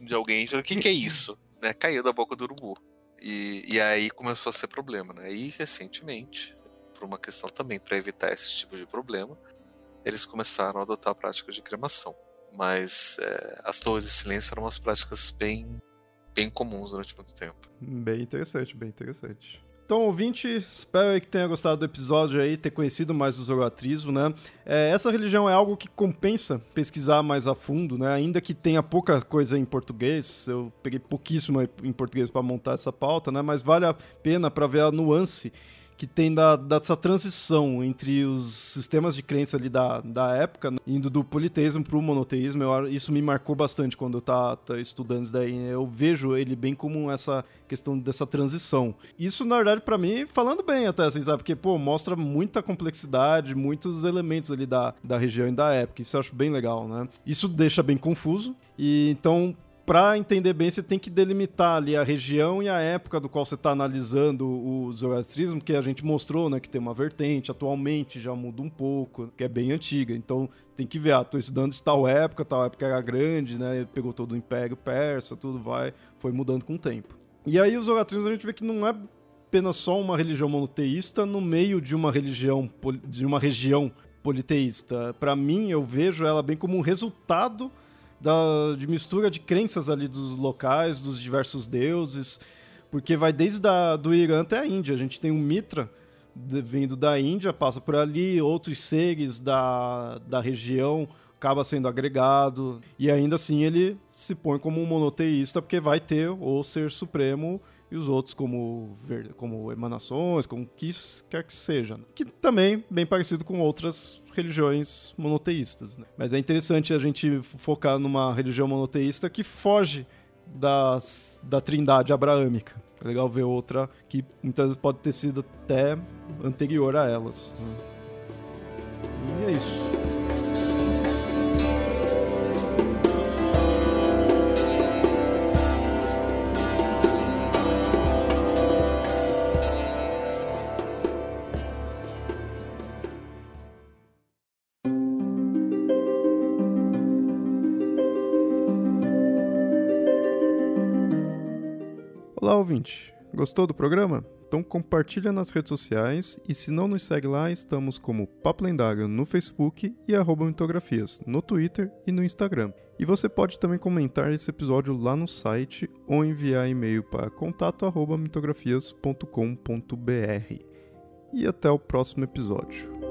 B: de alguém. O que, que é isso? Né? Caiu da boca do urubu. E, e aí começou a ser problema, né? E recentemente, por uma questão também para evitar esse tipo de problema, eles começaram a adotar a prática de cremação. Mas é, as torres de silêncio eram umas práticas bem, bem comuns durante muito tempo.
A: Bem interessante, bem interessante. Então, ouvinte, espero que tenha gostado do episódio aí, ter conhecido mais o zoroatrismo, né? É, essa religião é algo que compensa pesquisar mais a fundo, né? Ainda que tenha pouca coisa em português, eu peguei pouquíssimo em português para montar essa pauta, né? Mas vale a pena para ver a nuance que tem da, dessa transição entre os sistemas de crença ali da, da época, né? indo do politeísmo para o monoteísmo. Eu, isso me marcou bastante quando eu tá, tá estudando isso daí. Eu vejo ele bem como essa questão dessa transição. Isso, na verdade, para mim, falando bem até, assim, sabe? Porque, pô, mostra muita complexidade, muitos elementos ali da, da região e da época. Isso eu acho bem legal, né? Isso deixa bem confuso. E então, para entender bem, você tem que delimitar ali a região e a época do qual você está analisando o zoroastrismo, que a gente mostrou, né, que tem uma vertente, atualmente já muda um pouco, que é bem antiga. Então tem que ver, ah, tô estudando de tal época, tal época era grande, né, pegou todo o Império Persa, tudo vai, foi mudando com o tempo. E aí o zoroastrismo a gente vê que não é apenas só uma religião monoteísta no meio de uma religião, de uma região politeísta. Para mim, eu vejo ela bem como um resultado da, de mistura de crenças ali dos locais, dos diversos deuses, porque vai desde a, do Irã até a Índia. A gente tem o Mitra de, vindo da Índia, passa por ali, outros seres da, da região acaba sendo agregado, e ainda assim ele se põe como um monoteísta, porque vai ter o ser supremo e os outros como, como emanações, como que quer que seja. Né? Que também bem parecido com outras religiões monoteístas. Né? Mas é interessante a gente focar numa religião monoteísta que foge das, da trindade abraâmica. É legal ver outra que muitas vezes pode ter sido até anterior a elas. Né? E é isso. Ouvinte. Gostou do programa? Então compartilha nas redes sociais e se não nos segue lá, estamos como Papo Lendário no Facebook e arroba mitografias no Twitter e no Instagram. E você pode também comentar esse episódio lá no site ou enviar e-mail para contato@mitografias.com.br. E até o próximo episódio.